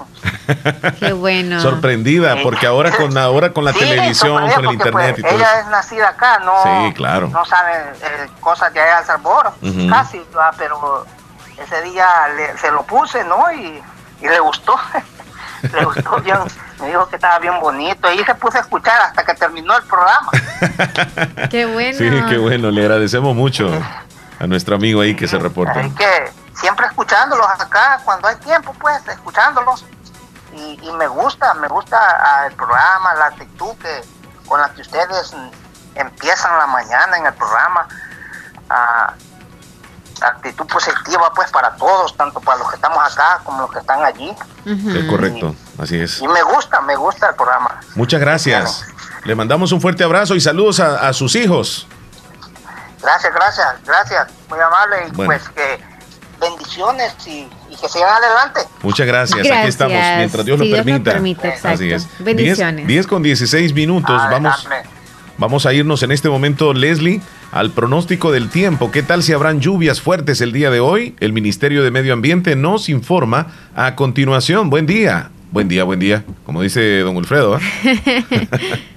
Qué bueno. Sorprendida, porque ahora con ahora con la televisión, con el internet y todo Ella es nacida acá, no, sí, claro. no sabe eh, cosas de allá de Salvador, casi, pero ese día se lo puse, ¿no? Y, y le gustó. le gustó bien, me dijo que estaba bien bonito y se puse a escuchar hasta que terminó el programa. qué bueno. Sí, qué bueno, le agradecemos mucho a nuestro amigo ahí que se reporta. Así que siempre escuchándolos acá, cuando hay tiempo, pues, escuchándolos. Y, me gusta, me gusta ah, el programa, la actitud que con la que ustedes empiezan la mañana en el programa. Ah, actitud positiva, pues, para todos, tanto para los que estamos acá como los que están allí. Es correcto, así es. Y me gusta, me gusta el programa. Muchas gracias. Le mandamos un fuerte abrazo y saludos a sus hijos. Gracias, gracias, gracias. Muy amable y pues que bendiciones y, que sigan adelante. Muchas gracias. Aquí estamos, mientras Dios lo permita. Así es. Bendiciones. 10, con 16 minutos. vamos, vamos a irnos en este momento, Leslie, al pronóstico del tiempo. ¿Qué tal si habrán lluvias fuertes el día de hoy? El Ministerio de Medio Ambiente nos informa a continuación. Buen día. Buen día, buen día. Como dice don Wilfredo. ¿eh?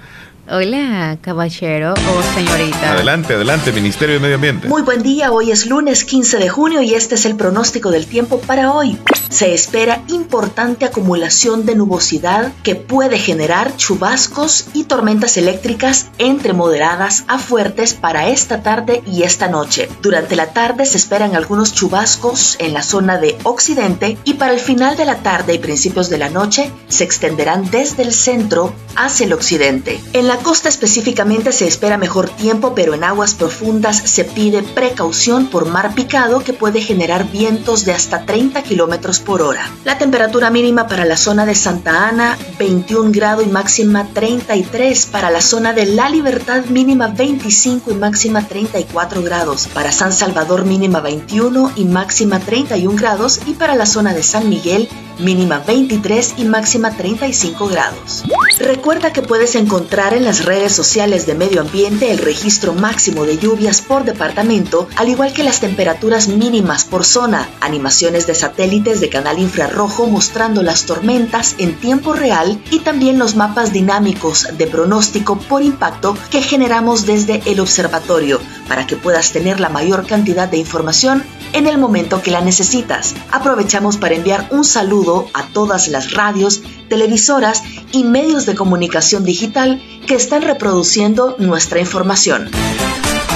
Hola, caballero o señorita. Adelante, adelante, Ministerio de Medio Ambiente. Muy buen día, hoy es lunes 15 de junio y este es el pronóstico del tiempo para hoy. Se espera importante acumulación de nubosidad que puede generar chubascos y tormentas eléctricas entre moderadas a fuertes para esta tarde y esta noche. Durante la tarde se esperan algunos chubascos en la zona de occidente y para el final de la tarde y principios de la noche se extenderán desde el centro hacia el occidente. En la costa específicamente se espera mejor tiempo, pero en aguas profundas se pide precaución por mar picado que puede generar vientos de hasta 30 kilómetros por hora. La temperatura mínima para la zona de Santa Ana 21 grado y máxima 33. Para la zona de La Libertad mínima 25 y máxima 34 grados. Para San Salvador mínima 21 y máxima 31 grados. Y para la zona de San Miguel mínima 23 y máxima 35 grados. Recuerda que puedes encontrar en las redes sociales de Medio Ambiente el registro máximo de lluvias por departamento, al igual que las temperaturas mínimas por zona, animaciones de satélites de canal infrarrojo mostrando las tormentas en tiempo real y también los mapas dinámicos de pronóstico por impacto que generamos desde el observatorio para que puedas tener la mayor cantidad de información en el momento que la necesitas. Aprovechamos para enviar un saludo a todas las radios, televisoras y medios de comunicación digital que están reproduciendo nuestra información.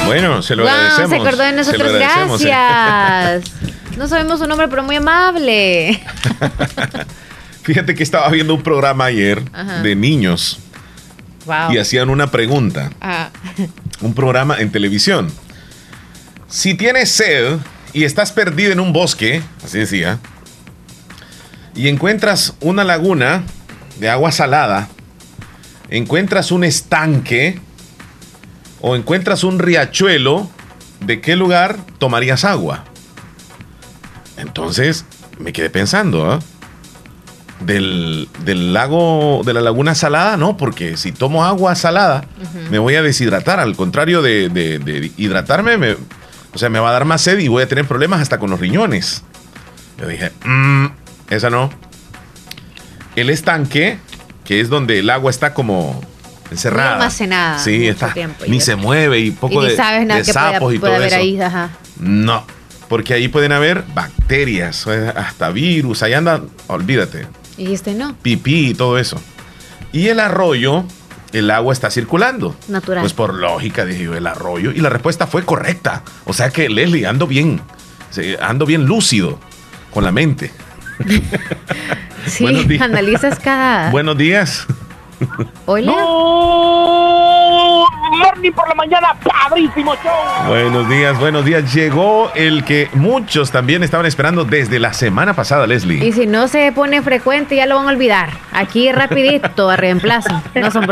Bueno, se lo agradecemos. Se acordó de nosotros, ¿eh? gracias. No sabemos su nombre, pero muy amable. Fíjate que estaba viendo un programa ayer de niños y hacían una pregunta. Ah. Un programa en televisión. Si tienes sed y estás perdido en un bosque, así decía, y encuentras una laguna de agua salada, encuentras un estanque o encuentras un riachuelo, ¿de qué lugar tomarías agua? Entonces me quedé pensando, ¿ah? Del, lago, de la laguna salada, no, porque si tomo agua salada, me voy a deshidratar. Al contrario de, hidratarme, me, o sea, me va a dar más sed y voy a tener problemas hasta con los riñones. Yo dije, mmm, esa no. El estanque, que es donde el agua está como encerrada. almacenada. Sí, está. ni se mueve y poco de, sabes nada que sapos y todo haber Ahí, No, porque ahí pueden haber bacterias, hasta virus, ahí anda, olvídate. Y este no. Pipí y todo eso. Y el arroyo, el agua está circulando. Natural. Pues por lógica dije yo, el arroyo. Y la respuesta fue correcta. O sea que Leslie, ando bien. Ando bien lúcido con la mente. sí, analizas cada. Buenos días. Hola. morning por la mañana, padrísimo show. Buenos días, buenos días. Llegó el que muchos también estaban esperando desde la semana pasada, Leslie. Y si no se pone frecuente, ya lo van a olvidar. Aquí rapidito, a reemplazo. No son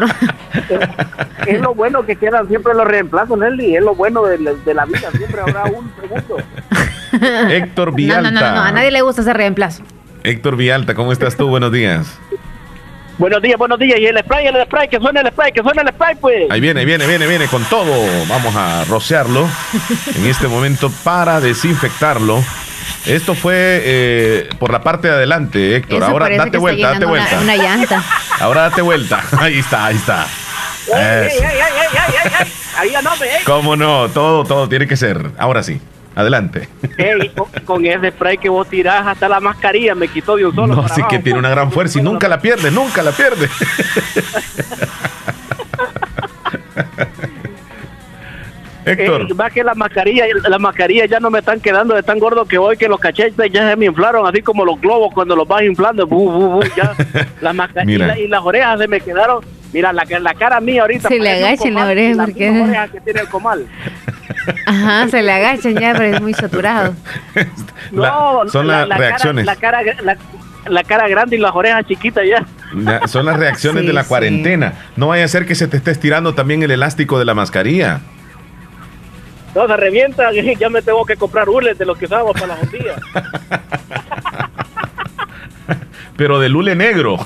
Es lo bueno que quedan siempre los reemplazos, Leslie. Es lo bueno de, la vida. Siempre habrá un segundo. Héctor Villalta. No, no, no, a nadie le gusta ese reemplazo. Héctor Villalta, ¿cómo estás tú? Buenos días. Buenos días, buenos días. Y el spray, el spray, que suena el spray, que suena el spray, pues. Ahí viene, viene, viene, viene con todo. Vamos a rociarlo en este momento para desinfectarlo. Esto fue eh, por la parte de adelante, Héctor. Ahora date vuelta, date vuelta. Una, llanta. Ahora date vuelta. Ahí está, ahí está. Ahí no eh. ¿Cómo no? Todo, todo tiene que ser. Ahora sí. Adelante. con, ese spray que vos tirás hasta la mascarilla me quitó de un solo. No, sí que tiene una gran fuerza y nunca la pierde, nunca la pierde. Héctor. Eh, que la mascarilla, las mascarillas ya no me están quedando de tan gordo que hoy que los cachetes ya se me inflaron, así como los globos cuando los vas inflando. ya. las mascarillas y las orejas se me quedaron. Mira, la, la cara mía ahorita. Se le agachen la oreja. Porque... que tiene el comal. Ajá, se le agachan ya, pero es muy saturado. no, son las reacciones. la, cara, la, cara grande y las orejas chiquitas ya. son las reacciones de la cuarentena. No vaya a ser que se te esté estirando también el elástico de la mascarilla. No, se revienta, ya me tengo que comprar hules de los que usamos para la bombilla. Pero de lule negro.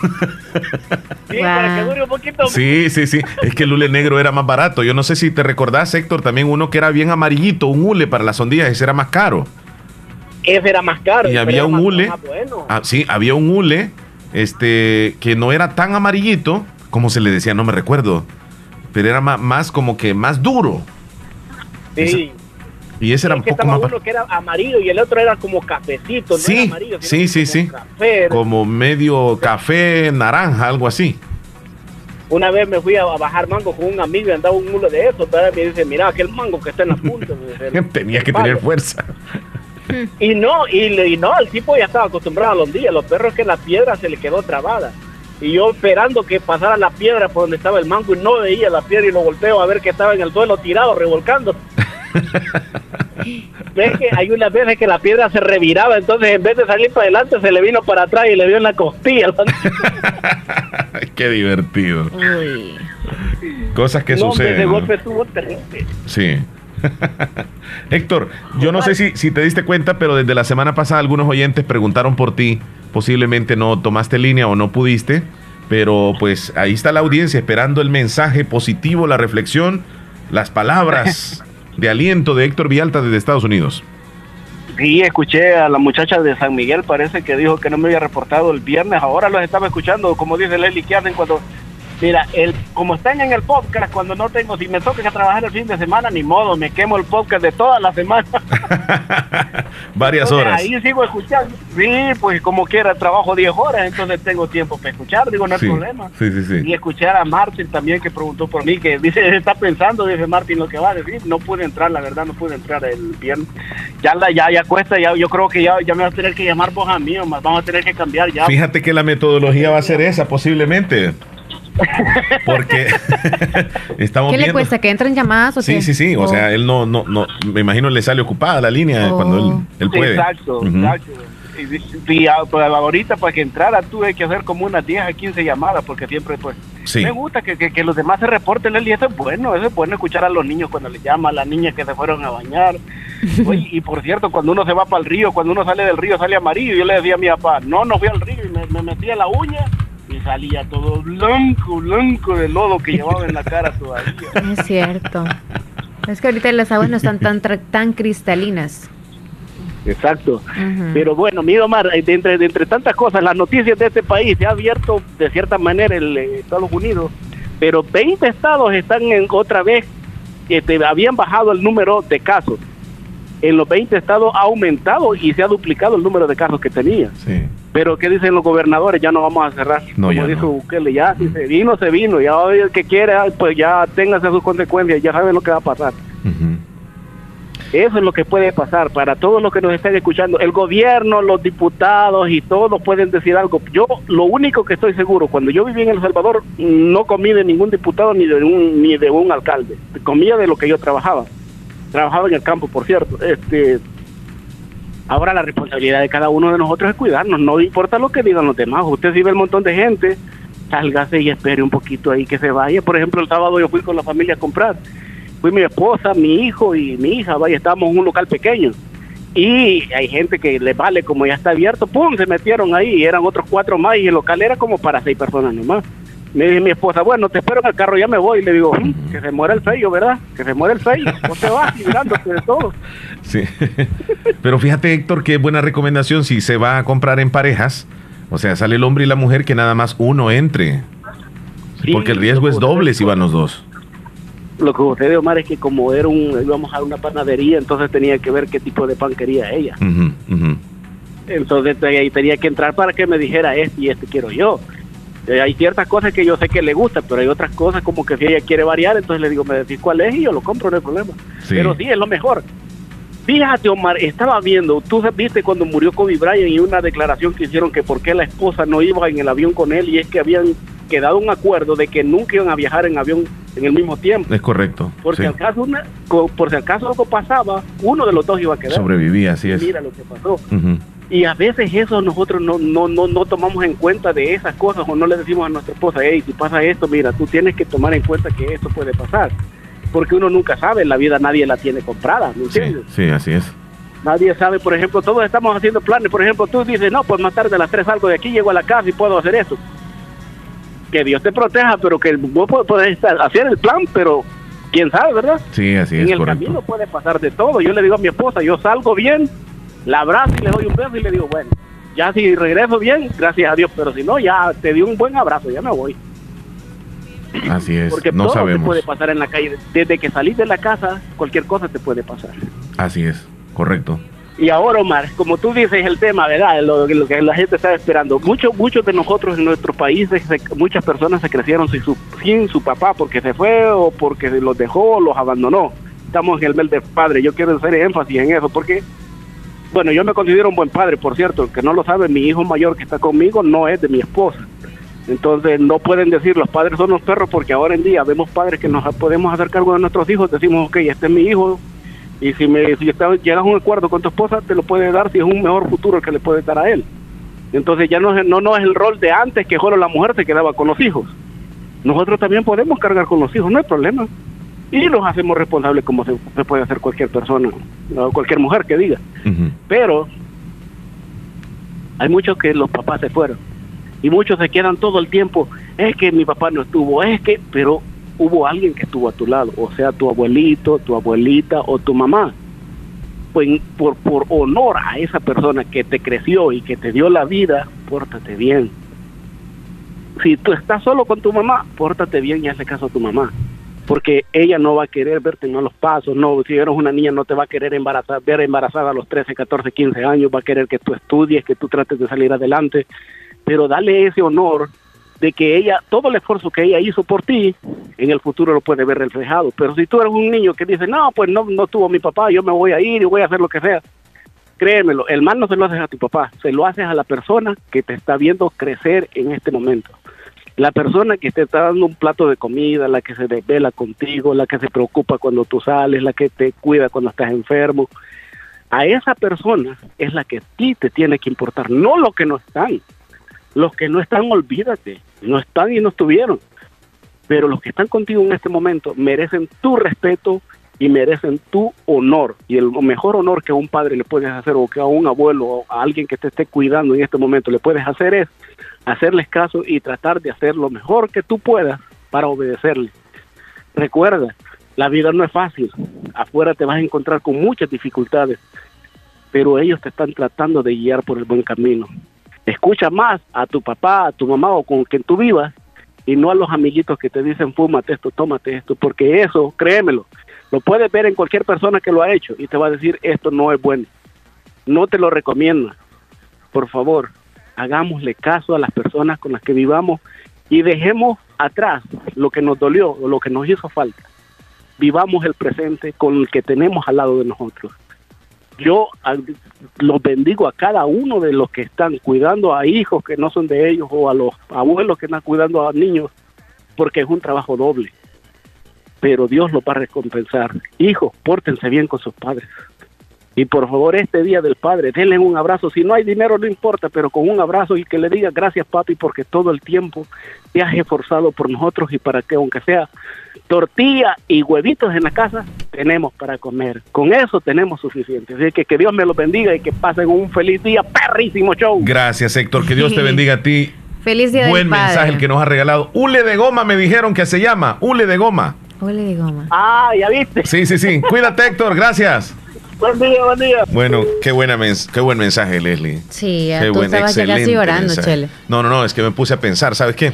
Sí, para que dure un poquito. Sí, sí, sí. Es que el hule negro era más barato. Yo no sé si te recordás, Héctor, también uno que era bien amarillito, un hule para las sondillas, ese era más caro. Ese era más caro. Y había un hule. Ah, sí, había un hule este, que no era tan amarillito, como se le decía, no me recuerdo. pero era ma- más, como que más duro. Sí. Y ese era un poco más... uno que era amarillo y el otro era como cafecito, no era Sí, amarillo, sí, sí, sí. café. Como medio café, naranja, algo así. Una vez me fui a bajar mango con un amigo y andaba un mulo de eso, pero me dice, mira aquel mango que está en la punta. el- Tenía que palo". tener fuerza. Y no, y, y no, el tipo ya estaba acostumbrado a los días. Los perros que la piedra se le quedó trabada. Y yo esperando que pasara la piedra por donde estaba el mango y no veía la piedra y lo volteo a ver que estaba en el suelo tirado, revolcando. Ves que hay unas veces que la piedra se reviraba, entonces en vez de salir para adelante se le vino para atrás y le dio en la costilla. Qué divertido. Uy. Cosas que No, suceden. Ese ¿no? golpe estuvo terrible. Sí. Héctor, yo no sé si, si te diste cuenta, pero desde la semana pasada algunos oyentes preguntaron por ti. Posiblemente no tomaste línea o no pudiste, pero pues ahí está la audiencia esperando el mensaje positivo, la reflexión, las palabras de aliento de Héctor Villalta desde Estados Unidos. Sí, escuché a la muchacha de San Miguel, parece que dijo que no me había reportado el viernes, ahora los estaba escuchando, como dice Leslie, ¿qué hacen cuando... Mira, el, como están en el podcast, cuando no tengo, si me toca trabajar el fin de semana, ni modo, me quemo el podcast de toda la semana. Varias Entonces, horas. Ahí sigo escuchando. Sí, pues como quiera, trabajo 10 horas, entonces tengo tiempo para escuchar, digo, no hay Sí, problema. sí, sí, sí. Y escuchar a Martín también que preguntó por mí, que dice, está pensando, dice Martín, lo que va a decir. No pude entrar, la verdad, no pude entrar el viernes. Ya, la, ya, ya cuesta, ya, yo creo que ya, ya me vas a tener que llamar vos a mí, más, vamos a tener que cambiar ya. Fíjate que la metodología va a ser esa, posiblemente. Porque estamos ¿Qué le viendo. cuesta? ¿Que entren llamadas o Sí, qué? sí, sí. O Oh. sea, él no, no, no. Me imagino le sale ocupada la línea Oh. cuando él, él puede. Exacto, exacto. Y, y, ah, pues, ahorita para que entrara tuve que hacer como unas 10 a 15 llamadas porque siempre pues Sí. me gusta que, que, que los demás se reporten y eso es bueno, eso es bueno escuchar a los niños cuando les llama, a las niñas que se fueron a bañar. Oye, y por cierto, cuando uno se va para el río, cuando uno sale del río sale amarillo, yo le decía a mi papá, no, no fui al río y me, me metía la uña y salía todo blanco, blanco de lodo que llevaba en la cara todavía. Es cierto. Es que ahorita las aguas no están tan, tan cristalinas. Exacto. Pero bueno, mi Omar, eh, de entre, de entre tantas cosas, las noticias de este país se ha abierto de cierta manera el eh, Estados Unidos, pero 20 estados están en otra vez, que te habían bajado el número de casos. En los 20 estados ha aumentado y se ha duplicado el número de casos que tenía. Sí. Pero ¿qué dicen los gobernadores? Ya no vamos a cerrar. No, Como ya dijo no. Bukele, ya si se vino, se vino. Ya el que quiera, pues ya téngase sus consecuencias, ya saben lo que va a pasar. Eso es lo que puede pasar para todos los que nos estén escuchando. El gobierno, los diputados y todos pueden decir algo. Yo lo único que estoy seguro, cuando yo viví en El Salvador, no comí de ningún diputado ni de un, ni de un alcalde. Comía de lo que yo trabajaba. Trabajaba en el campo, por cierto. Este, ahora la responsabilidad de cada uno de nosotros es cuidarnos. No importa lo que digan los demás. Usted si ve el montón de gente, sálgase y espere un poquito ahí que se vaya. Por ejemplo, el sábado yo fui con la familia a comprar fui mi esposa, mi hijo y mi hija, vaya, estábamos en un local pequeño. Y hay gente que le vale, como ya está abierto, ¡pum! Se metieron ahí, y eran otros cuatro más y el local era como para seis personas nomás. Me dice mi esposa, bueno, te espero en el carro, ya me voy. Y le digo, "Mm, que se muera el feo, ¿verdad? Que se muera el feo. No te vas librándote de todo. Sí. Pero fíjate, Héctor, que buena recomendación si se va a comprar en parejas. O sea, sale el hombre y la mujer que nada más uno entre. Porque el riesgo es doble si van los dos. Lo que sucede, Omar, es que como era un, íbamos a una panadería, entonces tenía que ver qué tipo de pan quería ella. Entonces ahí tenía que entrar para que me dijera este y este quiero yo. Eh, hay ciertas cosas que yo sé que le gustan, pero hay otras cosas como que si ella quiere variar, entonces le digo, me decís cuál es y yo lo compro, no hay problema. Sí. Pero sí, es lo mejor. Fíjate, Omar, estaba viendo, tú viste cuando murió Kobe Bryant y una declaración que hicieron que por qué la esposa no iba en el avión con él y es que habían quedado un acuerdo de que nunca iban a viajar en avión en el mismo tiempo. Es correcto. Por, sí. si acaso una, por si acaso algo pasaba, uno de los dos iba a quedar. Sobrevivía, así es. Mira lo que pasó. Ujú. Y a veces eso nosotros no, no, no, no tomamos en cuenta de esas cosas o no le decimos a nuestra esposa, hey, si pasa esto, mira, tú tienes que tomar en cuenta que esto puede pasar. Porque uno nunca sabe, la vida nadie la tiene comprada, ¿me Sí, entiendes? sí, así es. Nadie sabe, por ejemplo, todos estamos haciendo planes, por ejemplo, tú dices, no, pues más tarde a las 3 salgo de aquí, llego a la casa y puedo hacer eso. Que Dios te proteja, pero que vos estar- hacer el plan, pero quién sabe, ¿verdad? Sí, así en es, el correcto. camino puede pasar de todo. Yo le digo a mi esposa, yo salgo bien, la abrazo y le doy un beso y le digo, bueno, ya si regreso bien, gracias a Dios, pero si no, ya te di un buen abrazo, ya me voy. Así es, Porque no todo sabemos. te puede pasar en la calle. Desde que salís de la casa, cualquier cosa te puede pasar. Así es, correcto. Y ahora, Omar, como tú dices el tema, ¿verdad? Lo, lo que la gente está esperando. Muchos muchos de nosotros en nuestro país, se- muchas personas se crecieron sin su, sin su papá porque se fue o porque los dejó o los abandonó. Estamos en el mes del padre. Yo quiero hacer énfasis en eso porque, bueno, yo me considero un buen padre, por cierto. Que no lo sabe, mi hijo mayor que está conmigo no es de mi esposa. Entonces no pueden decir los padres son los perros porque ahora en día vemos padres que nos podemos hacer cargo de nuestros hijos, decimos, ok, este es mi hijo y si, me, si está- llegas a un acuerdo con tu esposa te lo puede dar si es un mejor futuro el que le puede dar a él. Entonces ya no, no, no es el rol de antes que solo la mujer se quedaba con los hijos. Nosotros también podemos cargar con los hijos, no hay problema. Y los hacemos responsables como se, se puede hacer cualquier persona, o cualquier mujer que diga. Pero hay muchos que los papás se fueron y muchos se quedan todo el tiempo, es que mi papá no estuvo, es que, pero hubo alguien que estuvo a tu lado, o sea, tu abuelito, tu abuelita o tu mamá. Pues por, por honor a esa persona que te creció y que te dio la vida, pórtate bien. Si tú estás solo con tu mamá, pórtate bien y hazle caso a tu mamá. Porque ella no va a querer verte en malos pasos, no, si eres una niña no te va a querer embarazar, ver embarazada a los 13, 14, 15 años, va a querer que tú estudies, que tú trates de salir adelante, pero dale ese honor de que ella, todo el esfuerzo que ella hizo por ti, en el futuro lo puede ver reflejado. Pero si tú eres un niño que dice, no, pues no, no tuvo mi papá, yo me voy a ir y voy a hacer lo que sea, créemelo, el mal no se lo haces a tu papá, se lo haces a la persona que te está viendo crecer en este momento. La persona que te está dando un plato de comida, la que se desvela contigo, la que se preocupa cuando tú sales, la que te cuida cuando estás enfermo, a esa persona es la que a ti te tiene que importar, no los que no están. Los que no están, olvídate, no están y no estuvieron. Pero los que están contigo en este momento merecen tu respeto y merecen tu honor. Y el mejor honor que a un padre le puedes hacer o que a un abuelo o a alguien que te esté cuidando en este momento le puedes hacer es hacerles caso y tratar de hacer lo mejor que tú puedas para obedecerle. Recuerda, la vida no es fácil. Afuera te vas a encontrar con muchas dificultades, pero ellos te están tratando de guiar por el buen camino. Escucha más a tu papá, a tu mamá o con quien tú vivas y no a los amiguitos que te dicen fúmate esto, tómate esto, porque eso, créemelo, lo puedes ver en cualquier persona que lo ha hecho y te va a decir esto no es bueno. No te lo recomiendo. Por favor, hagámosle caso a las personas con las que vivamos y dejemos atrás lo que nos dolió o lo que nos hizo falta. Vivamos el presente con el que tenemos al lado de nosotros. Yo los bendigo a cada uno de los que están cuidando a hijos que no son de ellos o a los abuelos que están cuidando a niños, porque es un trabajo doble. Pero Dios los va a recompensar. Hijos, pórtense bien con sus padres. Y por favor, este día del padre, denle un abrazo. Si no hay dinero, no importa, pero con un abrazo y que le diga gracias, papi, porque todo el tiempo te has esforzado por nosotros y para que, aunque sea tortilla y huevitos en la casa, tenemos para comer. Con eso tenemos suficiente. Así que que Dios me los bendiga y que pasen un feliz día, perrísimo show. Gracias, Héctor. Que Dios te bendiga a ti. Feliz día Buen del padre. mensaje el que nos ha regalado. Hule de goma me dijeron que se llama. Hule de goma. Hule de goma. Ah, ya viste. Sí, sí, sí. Cuídate, Héctor. Gracias. Buen día, buen día. Bueno, qué, buena mens- qué buen mensaje, Leslie. Sí, Qué tú buen, estabas casi excelente llorando. Chele. No, no, no, es que me puse a pensar, ¿sabes qué?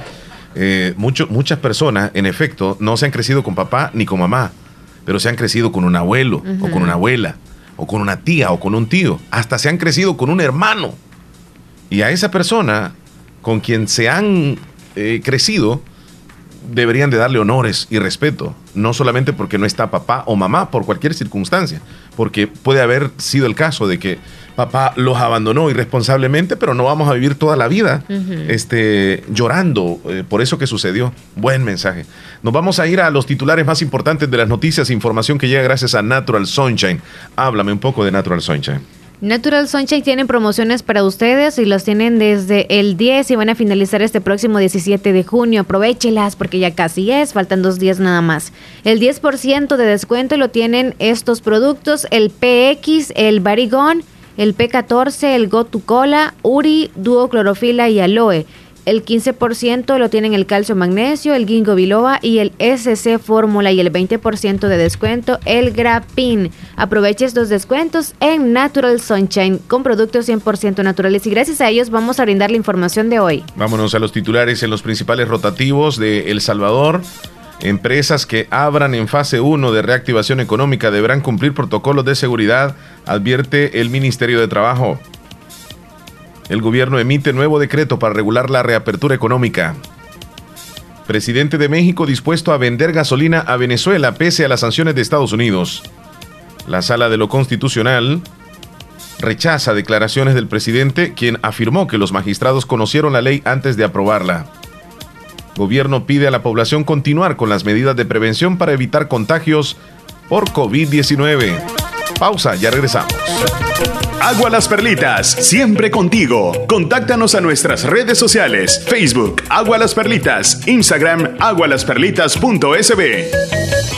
Eh, mucho- muchas personas, en efecto, no se han crecido con papá ni con mamá, pero se han crecido con un abuelo, o con una abuela, o con una tía, o con un tío. Hasta se han crecido con un hermano. Y a esa persona con quien se han eh, crecido, deberían de darle honores y respeto, no solamente porque no está papá o mamá, por cualquier circunstancia, porque puede haber sido el caso de que papá los abandonó irresponsablemente, pero no vamos a vivir toda la vida este, llorando eh, por eso que sucedió. Buen mensaje. Nos vamos a ir a los titulares más importantes de las noticias, información que llega gracias a Natural Sunshine. Háblame un poco de Natural Sunshine. Natural Sunshine tienen promociones para ustedes y los tienen desde el 10 y van a finalizar este próximo 17 de junio. Aprovechelas porque ya casi es, faltan dos días nada más. El 10% de descuento lo tienen estos productos, el PX, el Barigón, el P14, el Go to Cola, Uri, Duo Clorofila y Aloe. El 15% lo tienen el calcio magnesio, el ginkgo biloba y el SC fórmula y el 20% de descuento el grapin. Aproveche estos descuentos en Natural Sunshine con productos 100% naturales y gracias a ellos vamos a brindar la información de hoy. Vámonos a los titulares en los principales rotativos de El Salvador. Empresas que abran en fase 1 de reactivación económica deberán cumplir protocolos de seguridad, advierte el Ministerio de Trabajo. El gobierno emite nuevo decreto para regular la reapertura económica. Presidente de México dispuesto a vender gasolina a Venezuela pese a las sanciones de Estados Unidos. La sala de lo constitucional rechaza declaraciones del presidente, quien afirmó que los magistrados conocieron la ley antes de aprobarla. Gobierno pide a la población continuar con las medidas de prevención para evitar contagios por COVID-19. Pausa, ya regresamos. Agua Las Perlitas, siempre contigo. Contáctanos a nuestras redes sociales, Facebook, Agua Las Perlitas, Instagram, agualasperlitas.sb.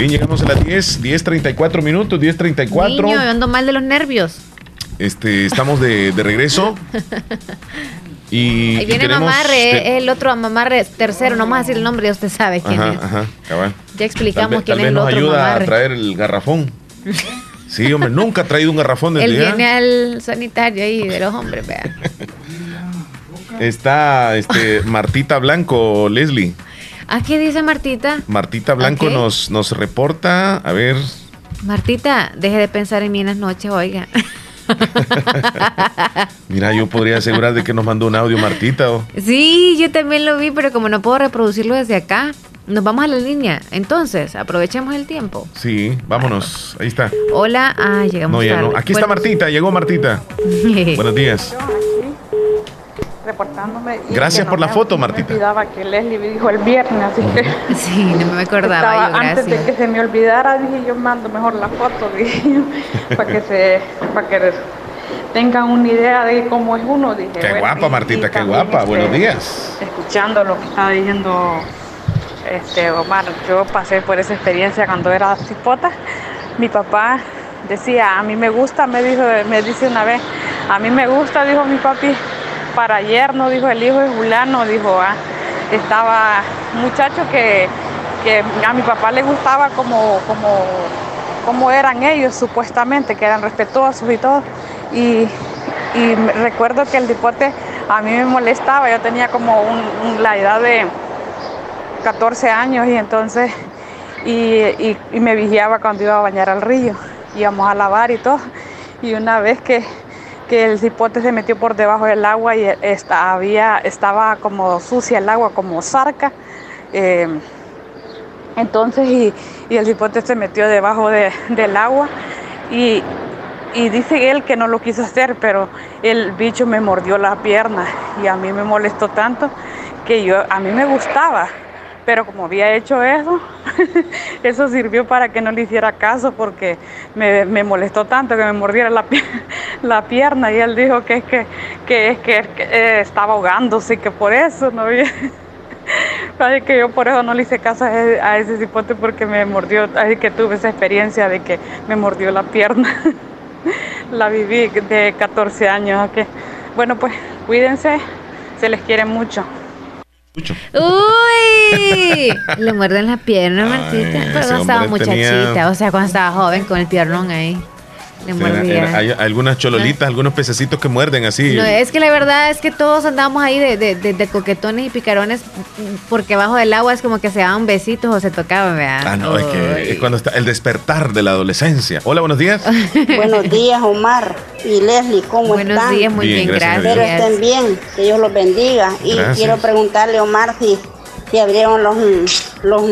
Bien, llegamos a las 10, 10.34 minutos, 10.34. Niño, ando mal de los nervios. Este, estamos de, de regreso. Y, Ahí y viene tenemos- Mamarre, te- el otro Mamarre tercero, no a decir el nombre, ya usted sabe quién Ajá, es. ajá, cabal. Ya explicamos Tal quién tal es vez el nos otro ayuda Mamarre. a traer el garrafón. Sí, hombre, nunca ha traído un garrafón desde Él ya. viene al sanitario ahí de los hombres, vea. Está este, Martita Blanco, Leslie. ¿Ah, qué dice Martita? Martita Blanco nos, nos reporta, a ver, Martita, deje de pensar en mí en las noches, oiga. mira, yo podría asegurar de que nos mandó un audio Martita. o- Sí, yo también lo vi, pero como no puedo reproducirlo desde acá, nos vamos a la línea. Entonces, aprovechemos el tiempo. Sí, vámonos, ahí está. Hola, ah, llegamos No, ya tarde. no. Aquí está Martita, llegó Martita. Buenos días. Reportándome. y Gracias por no la me- foto, no me Martita. olvidaba que Leslie me dijo el viernes, así que. Sí, no me acordaba estaba- yo, Antes de que se me olvidara, dije yo mando mejor la foto, dije para que se. para que tengan una idea de cómo es uno. Dije, Qué bueno, guapa, y- Martita, y qué guapa. este, Buenos días. Escuchando lo que estaba diciendo este Omar, yo pasé por esa experiencia cuando era cipota. Mi papá decía, a mí me gusta, me dijo, me dice una vez, a mí me gusta, dijo mi papi, para ayer, no dijo el hijo de Julano, dijo, ah, estaba muchacho que, que a mi papá le gustaba como, como, como eran ellos supuestamente, que eran respetuosos y todo. Y, y recuerdo que el deporte a mí me molestaba, yo tenía como un- la edad de 14 años y entonces y, y- y me vigiaba cuando iba a bañar al río, íbamos a lavar y todo. Y una vez que, que el cipote se metió por debajo del agua y había, estaba como sucia el agua, como zarca, eh, entonces y, y el cipote se metió debajo de- del agua y y dice él que no lo quiso hacer, pero el bicho me mordió la pierna y a mí me molestó tanto que yo a mí me gustaba, pero como había hecho eso, eso sirvió para que no le hiciera caso porque me, molestó tanto que me mordiera la, pierna y él dijo que es que, que, es que, eh, estaba ahogándose y que por eso no había... Así que yo por eso no le hice caso a ese, cipote porque me mordió, así que tuve esa experiencia de que me mordió la pierna. la viví de 14 años. Bueno, pues cuídense, se les quiere mucho. Uy, le muerden la pierna, Martita. Pero cuando estaba muchachita, o sea, cuando estaba joven con el piernón ahí hay algunas chololitas, algunos pececitos que muerden así. No, es que la verdad es que todos andamos ahí de, de, coquetones y picarones porque bajo del agua es como que se daban besitos o se tocaban, ¿verdad? Ah, no, es que es cuando está el despertar de la adolescencia. Hola, buenos días. buenos días, Omar y Leslie, ¿cómo están? Buenos días, muy bien, gracias. Espero estén bien, que Dios los bendiga. Y quiero preguntarle, Omar, si, si abrieron los, los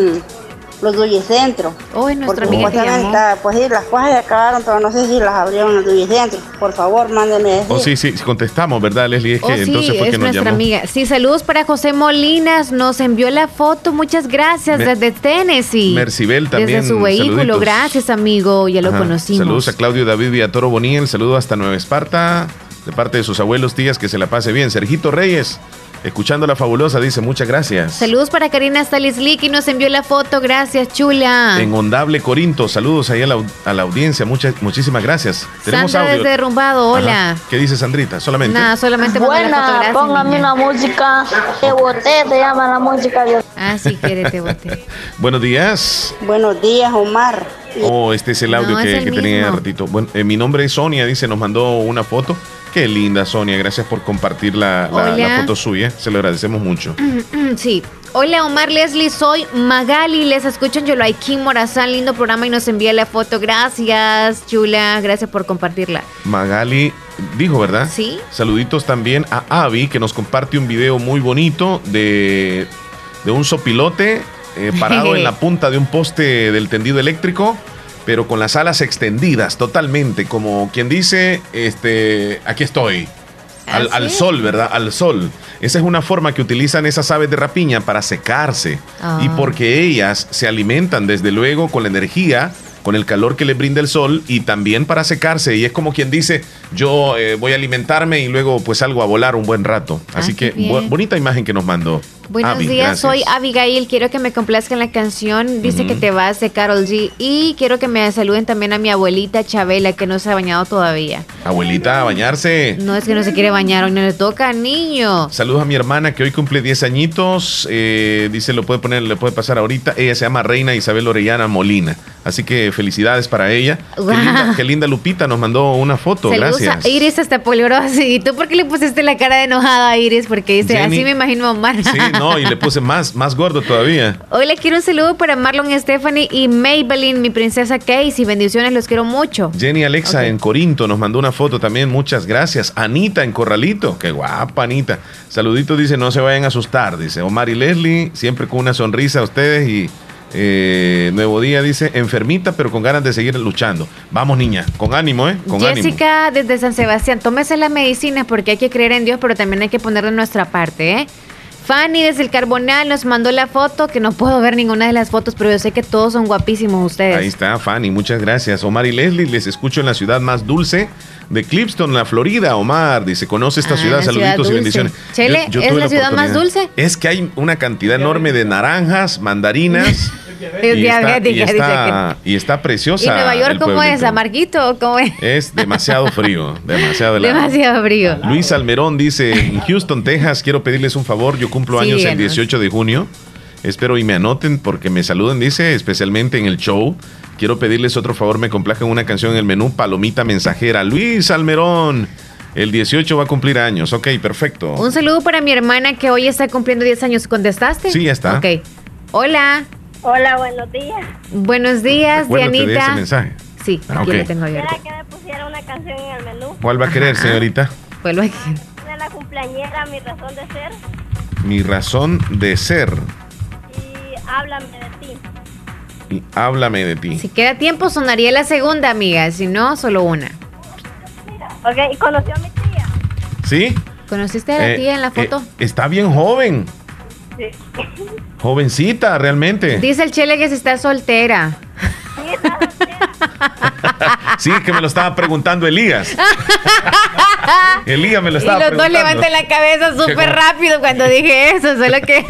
los Dullicentros. Uy, nuestra porque amiga Pues sí, las cosas ya acabaron, pero no sé si las abrieron los Dullicentros. Por favor, mándenme Oh, sí, sí, contestamos, ¿verdad, Leslie? Es que oh, sí, entonces fue es nuestra amiga. Sí, saludos para José Molinas, nos envió la foto, muchas gracias, desde Tennessee. Mercibel también. Desde su vehículo, gracias, amigo, ya lo conocimos. Saludos a Claudio David Villatoro Boniel, saludo hasta Nueva Esparta, de parte de sus abuelos, tías, que se la pase bien. Sergito Reyes, Escuchando la fabulosa, dice muchas gracias. Saludos para Karina Stalislik y nos envió la foto. Gracias, chula. En Ondable Corinto, saludos ahí a la, audiencia. Muchas, muchísimas gracias. Tenemos Sandra desde Derrumbado, hola. ¿Qué dice Sandrita? Solamente. Nada, solamente Buena, póngame una música. Te boté, te llama la música. Ah, sí, quiere, te boté. Buenos días. Buenos días, Omar. Oh, este es el audio que, tenía ratito. Bueno, eh, mi nombre es Sonia, dice, nos mandó una foto. Qué linda, Sonia. Gracias por compartir la, foto suya. Se lo agradecemos mucho. Sí. Hola, Omar Leslie. Soy Magali. Les escucho en Yoloaikin Morazán. Lindo programa y nos envía la foto. Gracias, Chula. Gracias por compartirla. Magali dijo, ¿verdad? Sí. Saluditos también a Avi, que nos comparte un video muy bonito de, de un sopilote eh, parado en la punta de un poste del tendido eléctrico pero con las alas extendidas totalmente, como quien dice, este, aquí estoy. Al, ¿Ah, sol, ¿verdad? Al sol. Esa es una forma que utilizan esas aves de rapiña para secarse. Y ah. porque ellas se alimentan, desde luego, con la energía con el calor que le brinda el sol y también para secarse. Y es como quien dice, yo eh, voy a alimentarme y luego pues salgo a volar un buen rato. Así que bonita imagen que nos mandó. Buenos días, soy Abigail. Quiero que me complazcan la canción. Dice que te vas de Carol G. Y quiero que me saluden también a mi abuelita Chabela, que no se ha bañado todavía. Abuelita, a bañarse. No es que no se quiere bañar, hoy no le toca, niño. Saludos a mi hermana que hoy cumple 10 añitos. Eh, dice, lo puede poner, le puede pasar ahorita. Ella se llama Reina Isabel Orellana Molina. Así que felicidades para ella. Qué, linda, Lupita nos mandó una foto. Gracias. Iris está polvorosa. ¿Y tú por qué le pusiste la cara de enojada a Iris? Porque dice, así me imagino a Omar. Sí, no, y le puse más, más gordo todavía. Hoy le quiero un saludo para Marlon Stephanie y Maybelline, mi princesa Casey. Bendiciones, los quiero mucho. Jenny Alexa en Corinto nos mandó una foto también. Muchas gracias. Anita en Corralito. Qué guapa, Anita. Saluditos, dice, no se vayan a asustar. Dice Omar y Leslie, siempre con una sonrisa a ustedes y eh, nuevo día dice, enfermita, pero con ganas de seguir luchando. Vamos, niña, con ánimo, ¿eh? Con Jessica, desde San Sebastián, tómese la medicina porque hay que creer en Dios, pero también hay que poner de nuestra parte, ¿eh? Fanny desde el Carbonal nos mandó la foto, que no puedo ver ninguna de las fotos, pero yo sé que todos son guapísimos ustedes. Ahí está, Fanny, muchas gracias. Omar y Leslie, les escucho en la ciudad más dulce de Clipston, la Florida. Omar dice, conoce esta ah, ciudad, saluditos y bendiciones. Chele, ¿es la ciudad más dulce? Es que hay una cantidad enorme de naranjas, mandarinas. Es y diabética, está, y está, preciosa. ¿Y Nueva York cómo es? ¿Amarguito? ¿Cómo es? Es demasiado frío, demasiado Demasiado frío. Luis Almerón dice, en Houston, Texas, quiero pedirles un favor, yo cumplo años el 18 de junio. Espero y me anoten porque me saluden, dice, especialmente en el show. Quiero pedirles otro favor, me complazcan una canción en el menú Palomita Mensajera. Luis Almerón. El 18 va a cumplir años. Ok, perfecto. Un saludo para mi hermana que hoy está cumpliendo 10 años. ¿Contestaste? Sí, ya está. Ok. Hola. Hola, buenos días. Buenos días, Dianita. ese mensaje. Sí, ah, aquí lo tengo abierto. que me pusiera una canción en el menú? ¿Cuál va a querer, señorita? ¿Cuál va a querer? De la cumpleañera, mi razón de ser. Mi razón de ser. Y háblame de ti. Y háblame de ti. Si queda tiempo, sonaría la segunda, amiga. Si no, solo una. Ok, ¿y conoció a mi tía? ¿Sí? ¿Conociste a la Eh, tía en la eh, foto? está bien joven. Sí. Jovencita, realmente. Dice el Chele que se está soltera. Sí, que me lo estaba preguntando Elías. Elías me lo Y estaba los dos preguntando. levantan la cabeza súper rápido cuando dije eso, solo que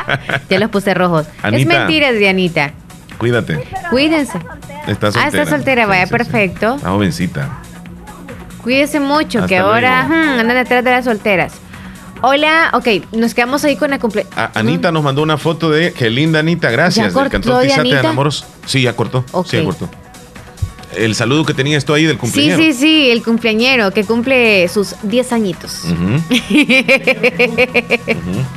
ya los puse rojos. Es mentira, Dianita. Cuídate. Cuídense. Está Ah, soltera. está soltera, vaya, Sí, sí, sí. perfecto. Está jovencita. Cuídese mucho, Hasta que ahora hmm, andan detrás de las solteras. Hola, ok, nos quedamos ahí con la cumple. A- Anita nos mandó una foto de. Qué linda, Anita. Gracias. ¿Ya Del cantón cortó, Tizate de Dianita? Enamoros. Sí, ya cortó. Ok. Sí, ya cortó. El saludo que tenía esto ahí del Sí, cumpleaños. sí, sí, el cumpleañero que cumple sus 10 añitos. Ujú, ujú,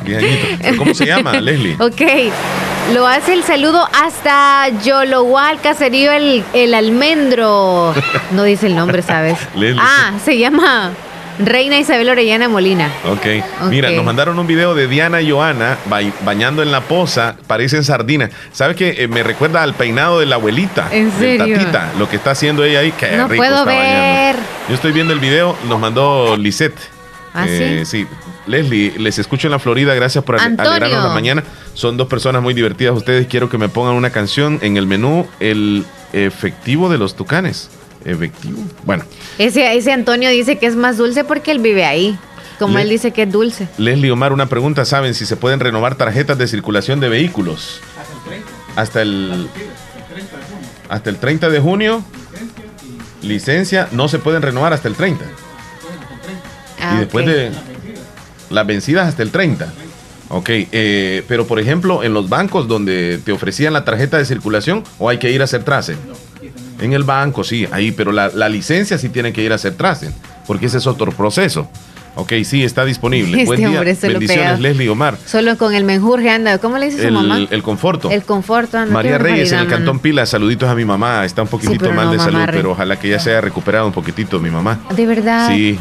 diez añitos. ¿Pero ¿Cómo se llama, Leslie? Ok, lo hace el saludo hasta Yolohual, Caserío el, el Almendro. No dice el nombre, ¿sabes? Leslie. Ah, se llama Reina Isabel Orellana Molina. Ok. Ok. Mira, nos mandaron un video de Diana y Joana ba- bañando en la poza, parecen sardinas. ¿Sabes qué? Eh, me recuerda al peinado de la abuelita. ¿En serio? Tatita, lo que está haciendo ella ahí. Qué No rico puedo está bañando. ver. Yo estoy viendo el video, nos mandó Lisette. ¿Ah, Eh, sí? Leslie, les escucho en la Florida, gracias por Antonio. alegrarnos la mañana. Son dos personas muy divertidas ustedes. Quiero que me pongan una canción en el menú, el efectivo de los tucanes. Efectivo. Bueno, Ese, ese Antonio dice que es más dulce porque él vive ahí. Como Le- él dice que es dulce. Leslie Omar, una pregunta. ¿Saben si se pueden renovar tarjetas de circulación de vehículos? Hasta el Hasta el 30 de junio. Licencia no se pueden renovar hasta el 30. Ah, y después de las vencidas hasta el 30. Ok, eh, pero por ejemplo, en los bancos donde te ofrecían la tarjeta de circulación, o hay que ir a hacer trace. En el banco, sí, ahí, pero la, la licencia sí tiene que ir a hacer trace, porque ese es otro proceso. Ok, sí, está disponible. Este Buen día. Bendiciones. Leslie Omar. Solo con el menjurje anda. ¿Cómo le dice su mamá? El, conforto. El conforto anda. María Reyes en el Cantón Pila, saluditos a mi mamá. Está un poquitito mal no de salud, pero ojalá que ya se haya recuperado un poquitito mi mamá. mano. De verdad. Sí,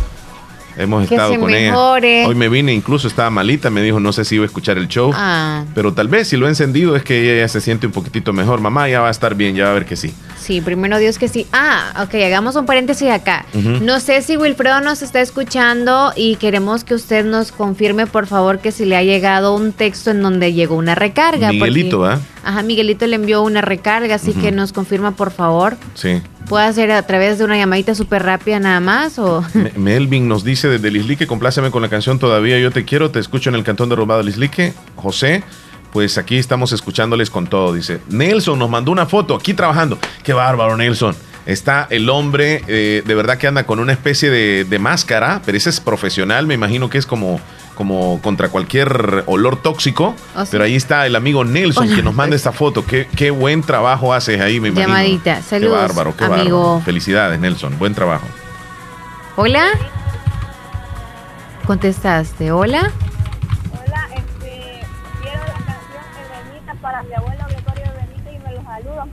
hemos Que estado se con mejore. ella. Hoy me vine, incluso estaba malita, me dijo no sé si iba a escuchar el show. Ah, Pero tal vez si lo he encendido es que ella ya se siente un poquitito mejor. Mamá ya va a estar bien, ya va a ver que sí. Sí, primero Dios que sí. Ah, ok, hagamos un paréntesis acá. No sé si Wilfredo nos está escuchando y queremos que usted nos confirme, por favor, que si le ha llegado un texto en donde llegó una recarga. Miguelito, porque- ¿ah? Ajá, Miguelito le envió una recarga, así que nos confirma, por favor. Sí. ¿Puede hacer a través de una llamadita súper rápida nada más? O... Me- Melvin nos dice desde Lislique, compláceme con la canción Todavía Yo Te Quiero, te escucho en el cantón de Robado Lislique. José, pues aquí estamos escuchándoles con todo, dice. Nelson nos mandó una foto, aquí trabajando. Qué bárbaro, Nelson. Está el hombre, eh, de verdad que anda con una especie de, de máscara, pero ese es profesional, me imagino que es como, como contra cualquier olor tóxico. Oh, sí. Pero ahí está el amigo Nelson Hola. que nos manda esta foto. Qué, qué buen trabajo haces ahí, me imagino. Llamadita. Saludos, Qué bárbaro, qué amigo. bárbaro. Felicidades, Nelson. Buen trabajo. ¿Hola? ¿Contestaste? ¿Hola? Hola,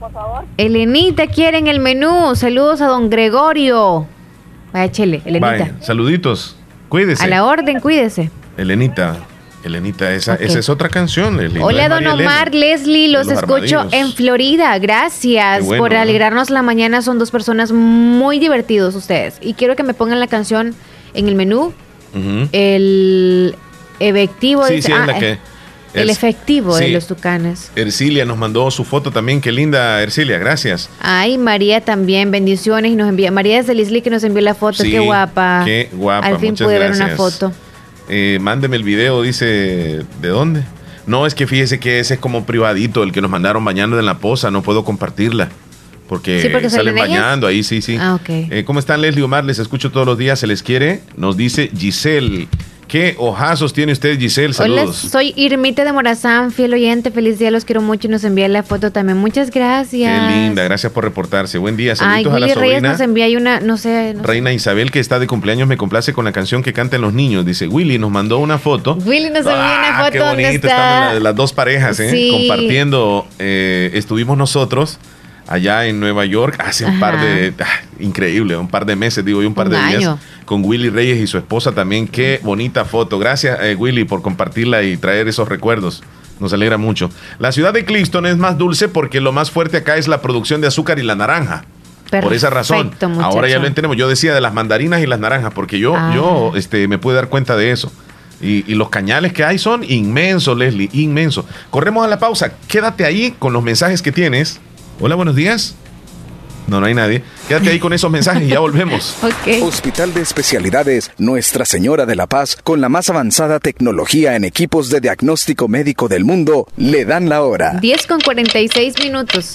por favor. Elenita quiere en el menú. Saludos a don Gregorio. Vaya, chele, Elenita. Vaya, saluditos. Cuídese. A la orden, cuídese. Elenita. Elenita, esa, esa es otra canción, Leslie. Hola, es don Elena. Omar, Leslie, los, los escucho armadillos. en Florida. Gracias bueno, por ¿eh? alegrarnos la mañana. Son dos personas muy divertidos ustedes. Y quiero que me pongan la canción en el menú. El efectivo. Sí, dice- sí, es ah, la que. El efectivo de los tucanes. Ercilia nos mandó su foto también. Qué linda, Ercilia, gracias. Ay, María también, bendiciones. Y nos envía, María desde Lisli que nos envió la foto. Sí, qué guapa. Qué guapa. Al fin muchas pude ver una foto. Eh, mándeme el video, dice. ¿De dónde? No, es que fíjese que ese es como privadito, el que nos mandaron bañando en la poza. No puedo compartirla. Porque, Sí, porque salen bañando ahí, sí, sí. Ah, ok. Eh, ¿Cómo están, Leslie Omar? Les escucho todos los días, se les quiere. Nos dice Giselle. ¿Qué ojazos tiene usted, Giselle? Hola, Saludos. soy Irmita de Morazán, fiel oyente. Feliz día, los quiero mucho y nos envía la foto también. Muchas gracias. Qué linda, gracias por reportarse. Buen día, Ay, saluditos a la Reyes sobrina. nos envía una, no sé, no sé. Reina Isabel, que está de cumpleaños, me complace con la canción que cantan los niños. Dice, Willy nos mandó una foto. Willy nos envía una Ah, foto qué bonito, está. están la- las dos parejas, ¿eh? Sí. Compartiendo. eh, estuvimos nosotros allá en Nueva York hace un par de... ah, increíble, un par de meses, digo, y un par Un de días. Con Willy Reyes y su esposa también. Qué bonita foto. Gracias, eh, Willy, por compartirla y traer esos recuerdos. Nos alegra mucho. La ciudad de Clifton es más dulce porque lo más fuerte acá es la producción de azúcar y la naranja. Por esa razón. Ahora ya lo entendemos. Yo decía de las mandarinas y las naranjas, porque yo, ah. yo este, me pude dar cuenta de eso. Y, y, los cañales que hay son inmensos, Leslie, inmensos. Corremos a la pausa. Quédate ahí con los mensajes que tienes. Hola, buenos días. No, no hay nadie. Quédate ahí con esos mensajes y ya volvemos. Hospital de Especialidades Nuestra Señora de la Paz, con la más avanzada tecnología en equipos de diagnóstico médico del mundo, le dan la hora. 10 con 46 minutos.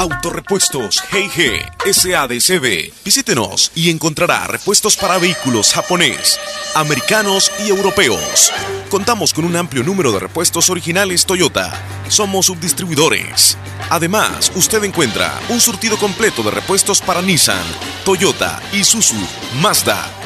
Autorepuestos GG SADCB. Visítenos y encontrará repuestos para vehículos japonés, americanos y europeos. Contamos con un amplio número de repuestos originales Toyota. Somos subdistribuidores. Además, usted encuentra un surtido completo de repuestos para Nissan, Toyota, Isuzu, Mazda,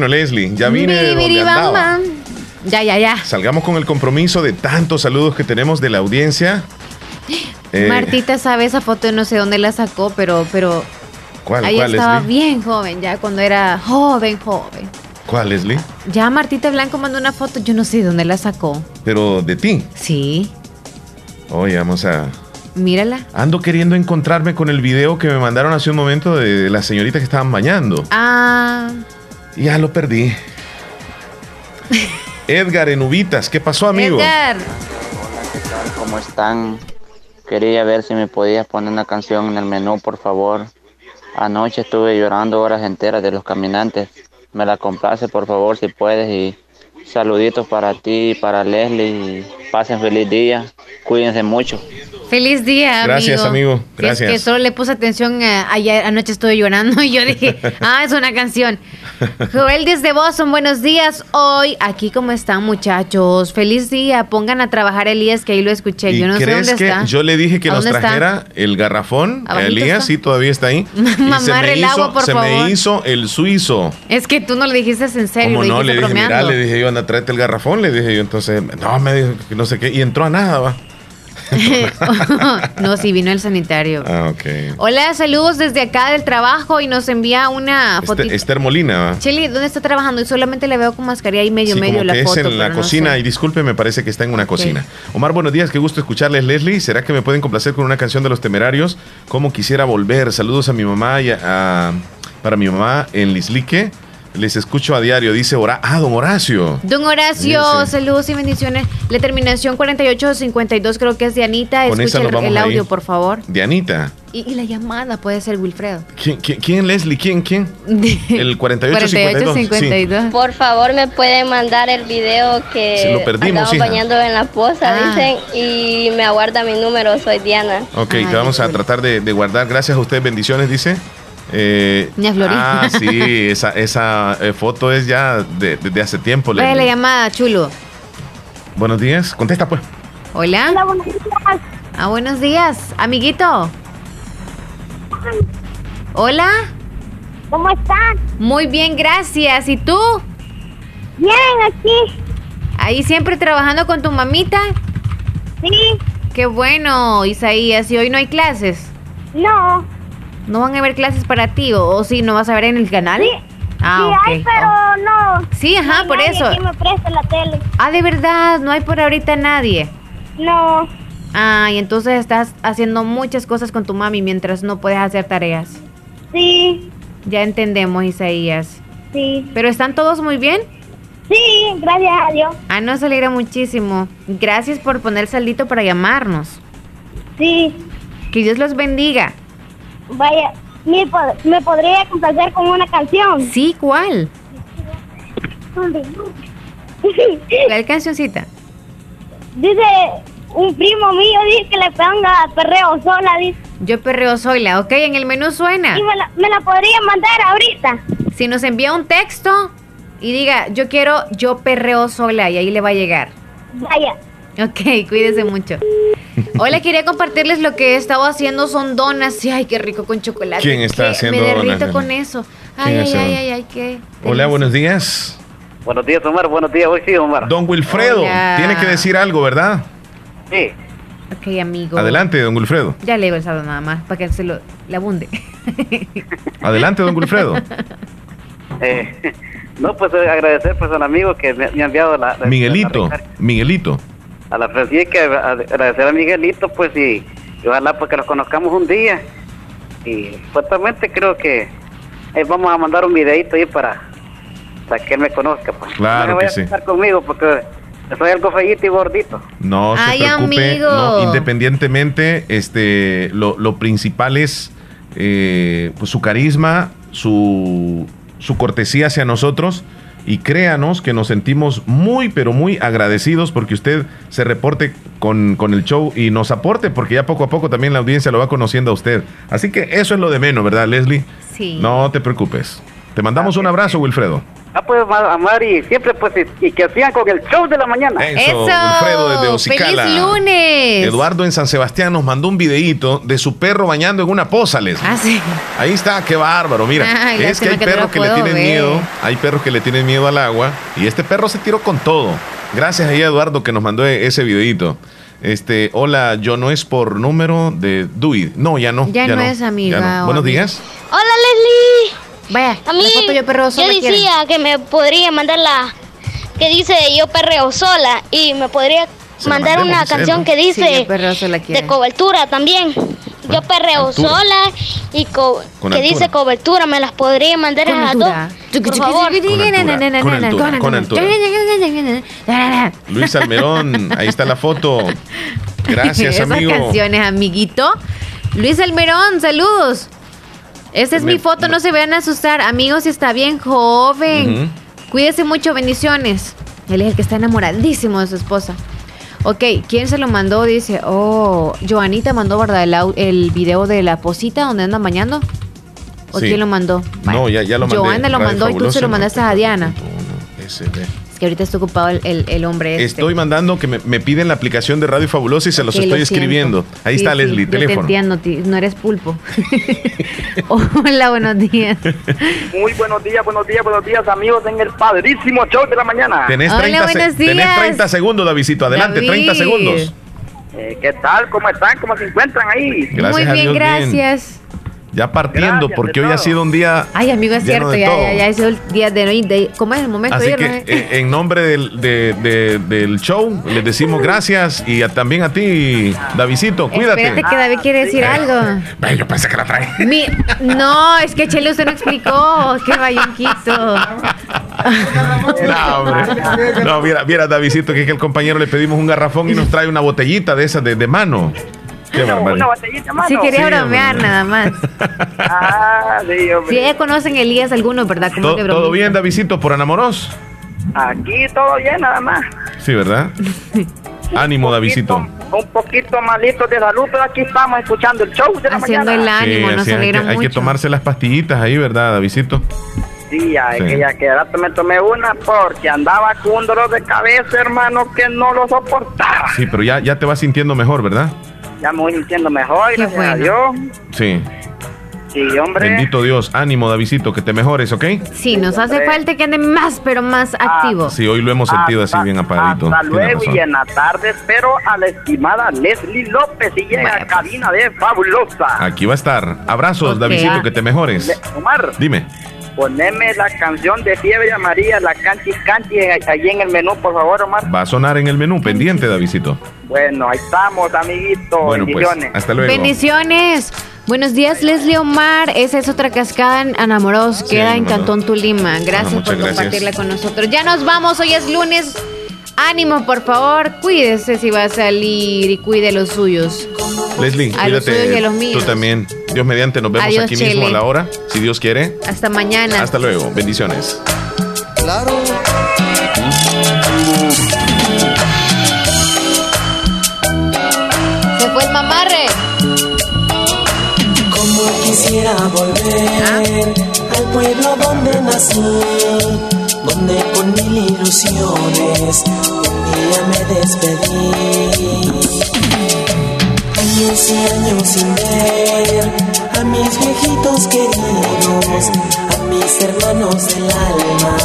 Bueno, Leslie, ya vine de donde andaba. Ya, ya, ya. Salgamos con el compromiso de tantos saludos que tenemos de la audiencia. Eh, Martita sabe esa foto, no sé dónde la sacó, pero, pero ¿Cuál, ahí estaba bien joven, ya cuando era joven, joven. ¿Cuál, Leslie? Ya Martita Blanco mandó una foto, yo no sé de dónde la sacó. ¿Pero de ti? Sí. Oye, vamos a... Mírala. Ando queriendo encontrarme con el video que me mandaron hace un momento de las señoritas que estaban bañando. Ah. Ya lo perdí. Edgar en Ubitas, ¿qué pasó, amigo? Edgar. Hola, ¿qué tal? ¿Cómo están? Quería ver si me podías poner una canción en el menú, por favor. Anoche estuve llorando horas enteras de los caminantes. Me la complace, por favor, si puedes. Y saluditos para ti y para Leslie. Pasen feliz día. Cuídense mucho. Feliz día, Gracias, amigo. Gracias. Es que solo le puse atención a- ayer anoche estuve llorando y yo dije, ah, es una canción. Joel desde Boston, buenos días. Hoy, aquí cómo están, muchachos. Feliz día. Pongan a trabajar a Elías, que ahí lo escuché. ¿Y Yo no sé crees dónde que está. yo le dije que ¿A nos está? trajera el garrafón? Abajito Elías, está. sí, todavía está ahí. Me el agua, por se favor. me hizo el suizo. Es que tú no lo dijiste en serio, Como lo no, le dije, mira, le dije yo, anda, tráete el garrafón, le dije yo, entonces, no, me dijo que no sé qué, y entró a nada, va. no, sí, vino el sanitario. Ah, ok. Hola, saludos desde acá del trabajo y nos envía una foto. Este, Esther Molina. Cheli, ¿dónde está trabajando? Y solamente le veo con mascarilla y medio, Sí, medio como la que foto. es en la no cocina, sé. y disculpe, me parece que está en una cocina. Omar, buenos días, qué gusto escucharles, Leslie. ¿Será que me pueden complacer con una canción de los temerarios? Como quisiera volver. Saludos a mi mamá y a, a- para mi mamá en Lislique. Les escucho a diario, dice Hora ah, don Horacio. Don Horacio, Sí, sí. saludos y bendiciones. La terminación 4852 creo que es de Anita. Con Escucha el, el ahí. audio, por favor. De Anita. Y, y la llamada puede ser Wilfredo. ¿Quién, quién, quién, Leslie? ¿Quién? ¿Quién? El 4852. Sí. Por favor, me pueden mandar el video que Se lo perdimos, andamos hija. bañando en la poza, Ah. dicen, y me aguarda mi número, soy Diana. Ok, te vamos a tratar de, de guardar. Gracias a usted, bendiciones, dice. Eh, Doña Florinda. ah, sí, esa, esa eh, foto es ya de, de hace tiempo. Vaya la Leslie. llamada, chulo. Buenos días, contesta pues. Hola. Hola, buenos días. Ah, buenos días, amiguito. Hola. ¿Cómo están? Muy bien, gracias. ¿Y tú? Bien, aquí. Ahí siempre trabajando con tu mamita. Sí. Qué bueno, Isaías. ¿Y hoy no hay clases? No. ¿No van a haber clases para ti? ¿O, o sí, no vas a ver en el canal? Sí. Ah, sí ok. hay, pero no. Sí, ajá, No por nadie eso. que me preste la tele. Ah, de verdad, no hay por ahorita nadie. No. Ah, y entonces estás haciendo muchas cosas con tu mami mientras no puedes hacer tareas. Sí. Ya entendemos, Isaías. Sí. ¿Pero están todos muy bien? Sí, gracias a Dios. Ah, nos alegra muchísimo. Gracias por poner saldito para llamarnos. Sí. Que Dios los bendiga. Vaya, ¿me, pod- me podría complacer con una canción? Sí, ¿cuál? ¿Cuál cancioncita? Dice un primo mío, dice que le ponga perreo sola, dice. Yo perreo sola, ok, en el menú suena. Y me la, me la podría mandar ahorita. Si nos envía un texto y diga, yo quiero, yo perreo sola y ahí le va a llegar. Vaya. Ok, cuídese mucho. Hola, quería compartirles lo que he estado haciendo son donas. Sí, ay, qué rico con chocolate. ¿Quién está Que haciendo Me derrito donas, con eso. ¿Quién Ay, ay, ay, donas? ay, ay, qué. Hola, buenos días. Buenos días, Omar. Buenos días. Hoy sí, Omar. Don Wilfredo, Hola. tiene que decir algo, ¿verdad? Sí. Ok, amigo. Adelante, don Wilfredo. Ya le he besado nada más para que se lo le abunde. Adelante, don Wilfredo. Eh, no, pues eh, agradecer pues al amigo que me, me ha enviado la... la- Miguelito, la- Miguelito. A la Francisca, a- agradecer a Miguelito, pues, y, y ojalá pues que los conozcamos un día. Y supuestamente creo que eh, vamos a mandar un videito ahí para, para que él me conozca. Pues. Claro no me que sí. a estar conmigo porque soy algo feíto y gordito. No se Ay, preocupe. amigo. no, independientemente, este, lo, lo principal es eh, pues, su carisma, su, su cortesía hacia nosotros. Y créanos que nos sentimos muy, pero muy agradecidos porque usted se reporte con, con el show y nos aporte, porque ya poco a poco también la audiencia lo va conociendo a usted. Así que eso es lo de menos, ¿verdad, Leslie? Sí. No te preocupes. Te mandamos un abrazo, Wilfredo. Ah, pues, ma- amar y siempre, pues, y, y que hacían con el show de la mañana. Eso, Wilfredo desde Ocicala. ¡Feliz lunes! Eduardo en San Sebastián nos mandó un videíto de su perro bañando en una poza, Les. Ah, sí. Ahí está, qué bárbaro, mira. Ay, es que hay que no perros que le tienen ver. miedo, hay perros que le tienen miedo al agua y este perro se tiró con todo. Gracias a Eduardo que nos mandó ese videíto. Este, hola, yo no es por número de Dewey. No, ya no. Ya no es amiga no. Buenos días. Hola, Leslie. Vaya, a mí, foto yo perreo sola yo quieren. decía que me podría mandar la que dice yo perreo sola y me podría mandar mandemos, una canción ¿no? que dice Sí, de cobertura también. Yo perreo altura. sola y co- Con que altura. dice cobertura, me las podría mandar Con a las dos. Por favor. Con altura, con altura. Luis Almerón, ahí está la foto. Gracias, Esas amigo. canciones, amiguito. Luis Almerón, saludos. Esta es Me- mi foto, no se vean a asustar. Amigos, está bien joven. Ujú. Cuídese mucho, bendiciones. Él es el que está enamoradísimo de su esposa. Ok, ¿quién se lo mandó? Dice, oh, Joanita mandó, ¿verdad? El, video de la posita donde andan bañando. ¿O Sí. quién lo mandó? No, ya, ya lo mandé. Joana lo mandó y tú se lo mandaste a Diana. Que ahorita está ocupado el, el- el hombre este. Estoy mandando que me, me piden la aplicación de Radio Fabulosa y se los estoy lo siento. escribiendo. Ahí Sí, está sí, Leslie, yo Te teléfono. entiendo, no eres pulpo. Hola, buenos días. Muy buenos días, buenos días, buenos días, amigos, en el padrísimo show de la mañana. Tenés Hola, 30, se- buenos tenés días. 30 segundos, Davidito. Adelante, David. 30 segundos. Eh, ¿Qué tal? ¿Cómo están? ¿Cómo se encuentran ahí? Gracias Muy bien, Dios, bien. Ya partiendo, Gracias, porque hoy ha sido un día. Ay, amigo, es cierto, ya, ya, ya es el día de hoy. de- ¿Cómo es el momento Así de que irnos, eh? eh, en nombre del, de- de- del show les decimos gracias y a- también a ti, Davidito, cuídate. Espérate que David quiere decir algo. Ay, yo pensé que la trae. Mi- no, es que Chele usted no explicó. Qué bayonquito. No, hombre. No, mira, mira, Davidito, que es que el compañero le pedimos un garrafón y nos trae una botellita de esas de, de mano. Qué Una botellita. Sí, quería Sí, bromear hombre. nada más. Ah, sí, hombre. Si ya conocen Elías algunos, ¿verdad? Como ¿Todo, bien, Davidito, por enamoros? Aquí todo bien, nada más. Sí, ¿verdad? Ánimo, Davidito. Un poquito malito de salud, pero aquí estamos escuchando el show de la Haciendo el mañana. ánimo, Sí, nos así hay, que, alegra hay que mucho. tomarse las pastillitas ahí, ¿verdad, Davidito? Sí, ya, Sí. que ya que rato me tomé una porque andaba con un dolor de cabeza, hermano, que no lo soportaba. Sí, pero ya, ya te vas sintiendo mejor, ¿verdad? Ya me voy sintiendo mejor, gracias a bueno. Dios. Sí. Sí, hombre. Bendito Dios. Ánimo, Davidito, que te mejores, ¿ok? Sí, nos hace falta que ande más, pero más activo. Sí, hoy lo hemos sentido así bien apagadito. Hasta luego y en la tarde espero a la estimada Leslie López y llega a cabina de Fabulosa. Aquí va a estar. Abrazos, Ok, Davidito, ah. que te mejores. Omar, Dime. Poneme la canción de Fiebre Amarilla, la canchi eh, allí en el menú, por favor, Omar. Va a sonar en el menú, pendiente, Davidito. Bueno, ahí estamos, amiguito. Bueno, pues, Bendiciones. hasta luego. Bendiciones. Buenos días, Leslie Omar. Esa es otra cascada en Enamorados. Sí, Queda en. Cantón Tulima. Gracias muchas por gracias. compartirla con nosotros. Ya nos vamos. Hoy es lunes. Ánimo, por favor. Cuídese si va a salir y cuide los suyos. Leslie, A los cuídate. suyos y a los míos. Tú también. Dios mediante, nos vemos Adiós, aquí mismo a la hora, si Dios quiere. Hasta mañana. Hasta luego. Bendiciones. Claro. Se fue el mamarre. Como quisiera volver al pueblo donde nací, donde con mil ilusiones un día me despedí. Años y años sin ver a mis viejitos queridos, a mis hermanos del alma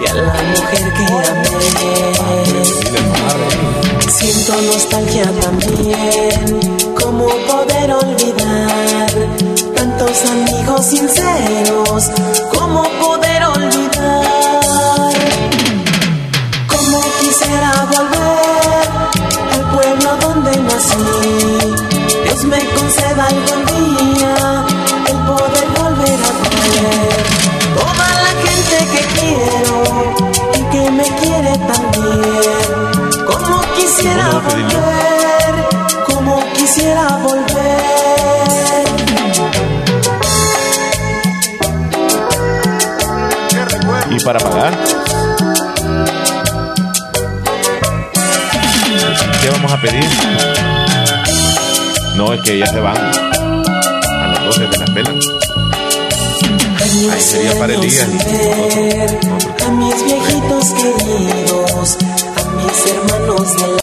y a la mujer que amé. Siento nostalgia también, como poder olvidar tantos amigos sinceros, como poder olvidar. Quisiera volver al pueblo donde nací. Dios me conceda algún día el poder volver a ver toda la gente que quiero y que me quiere también. Como quisiera volver, como quisiera volver. ¿Y para pagar? Vamos a pedir? No, es que ya se van. A las 12 de las velas. Ahí sería para Elías. ver a mis viejitos queridos, a mis hermanos del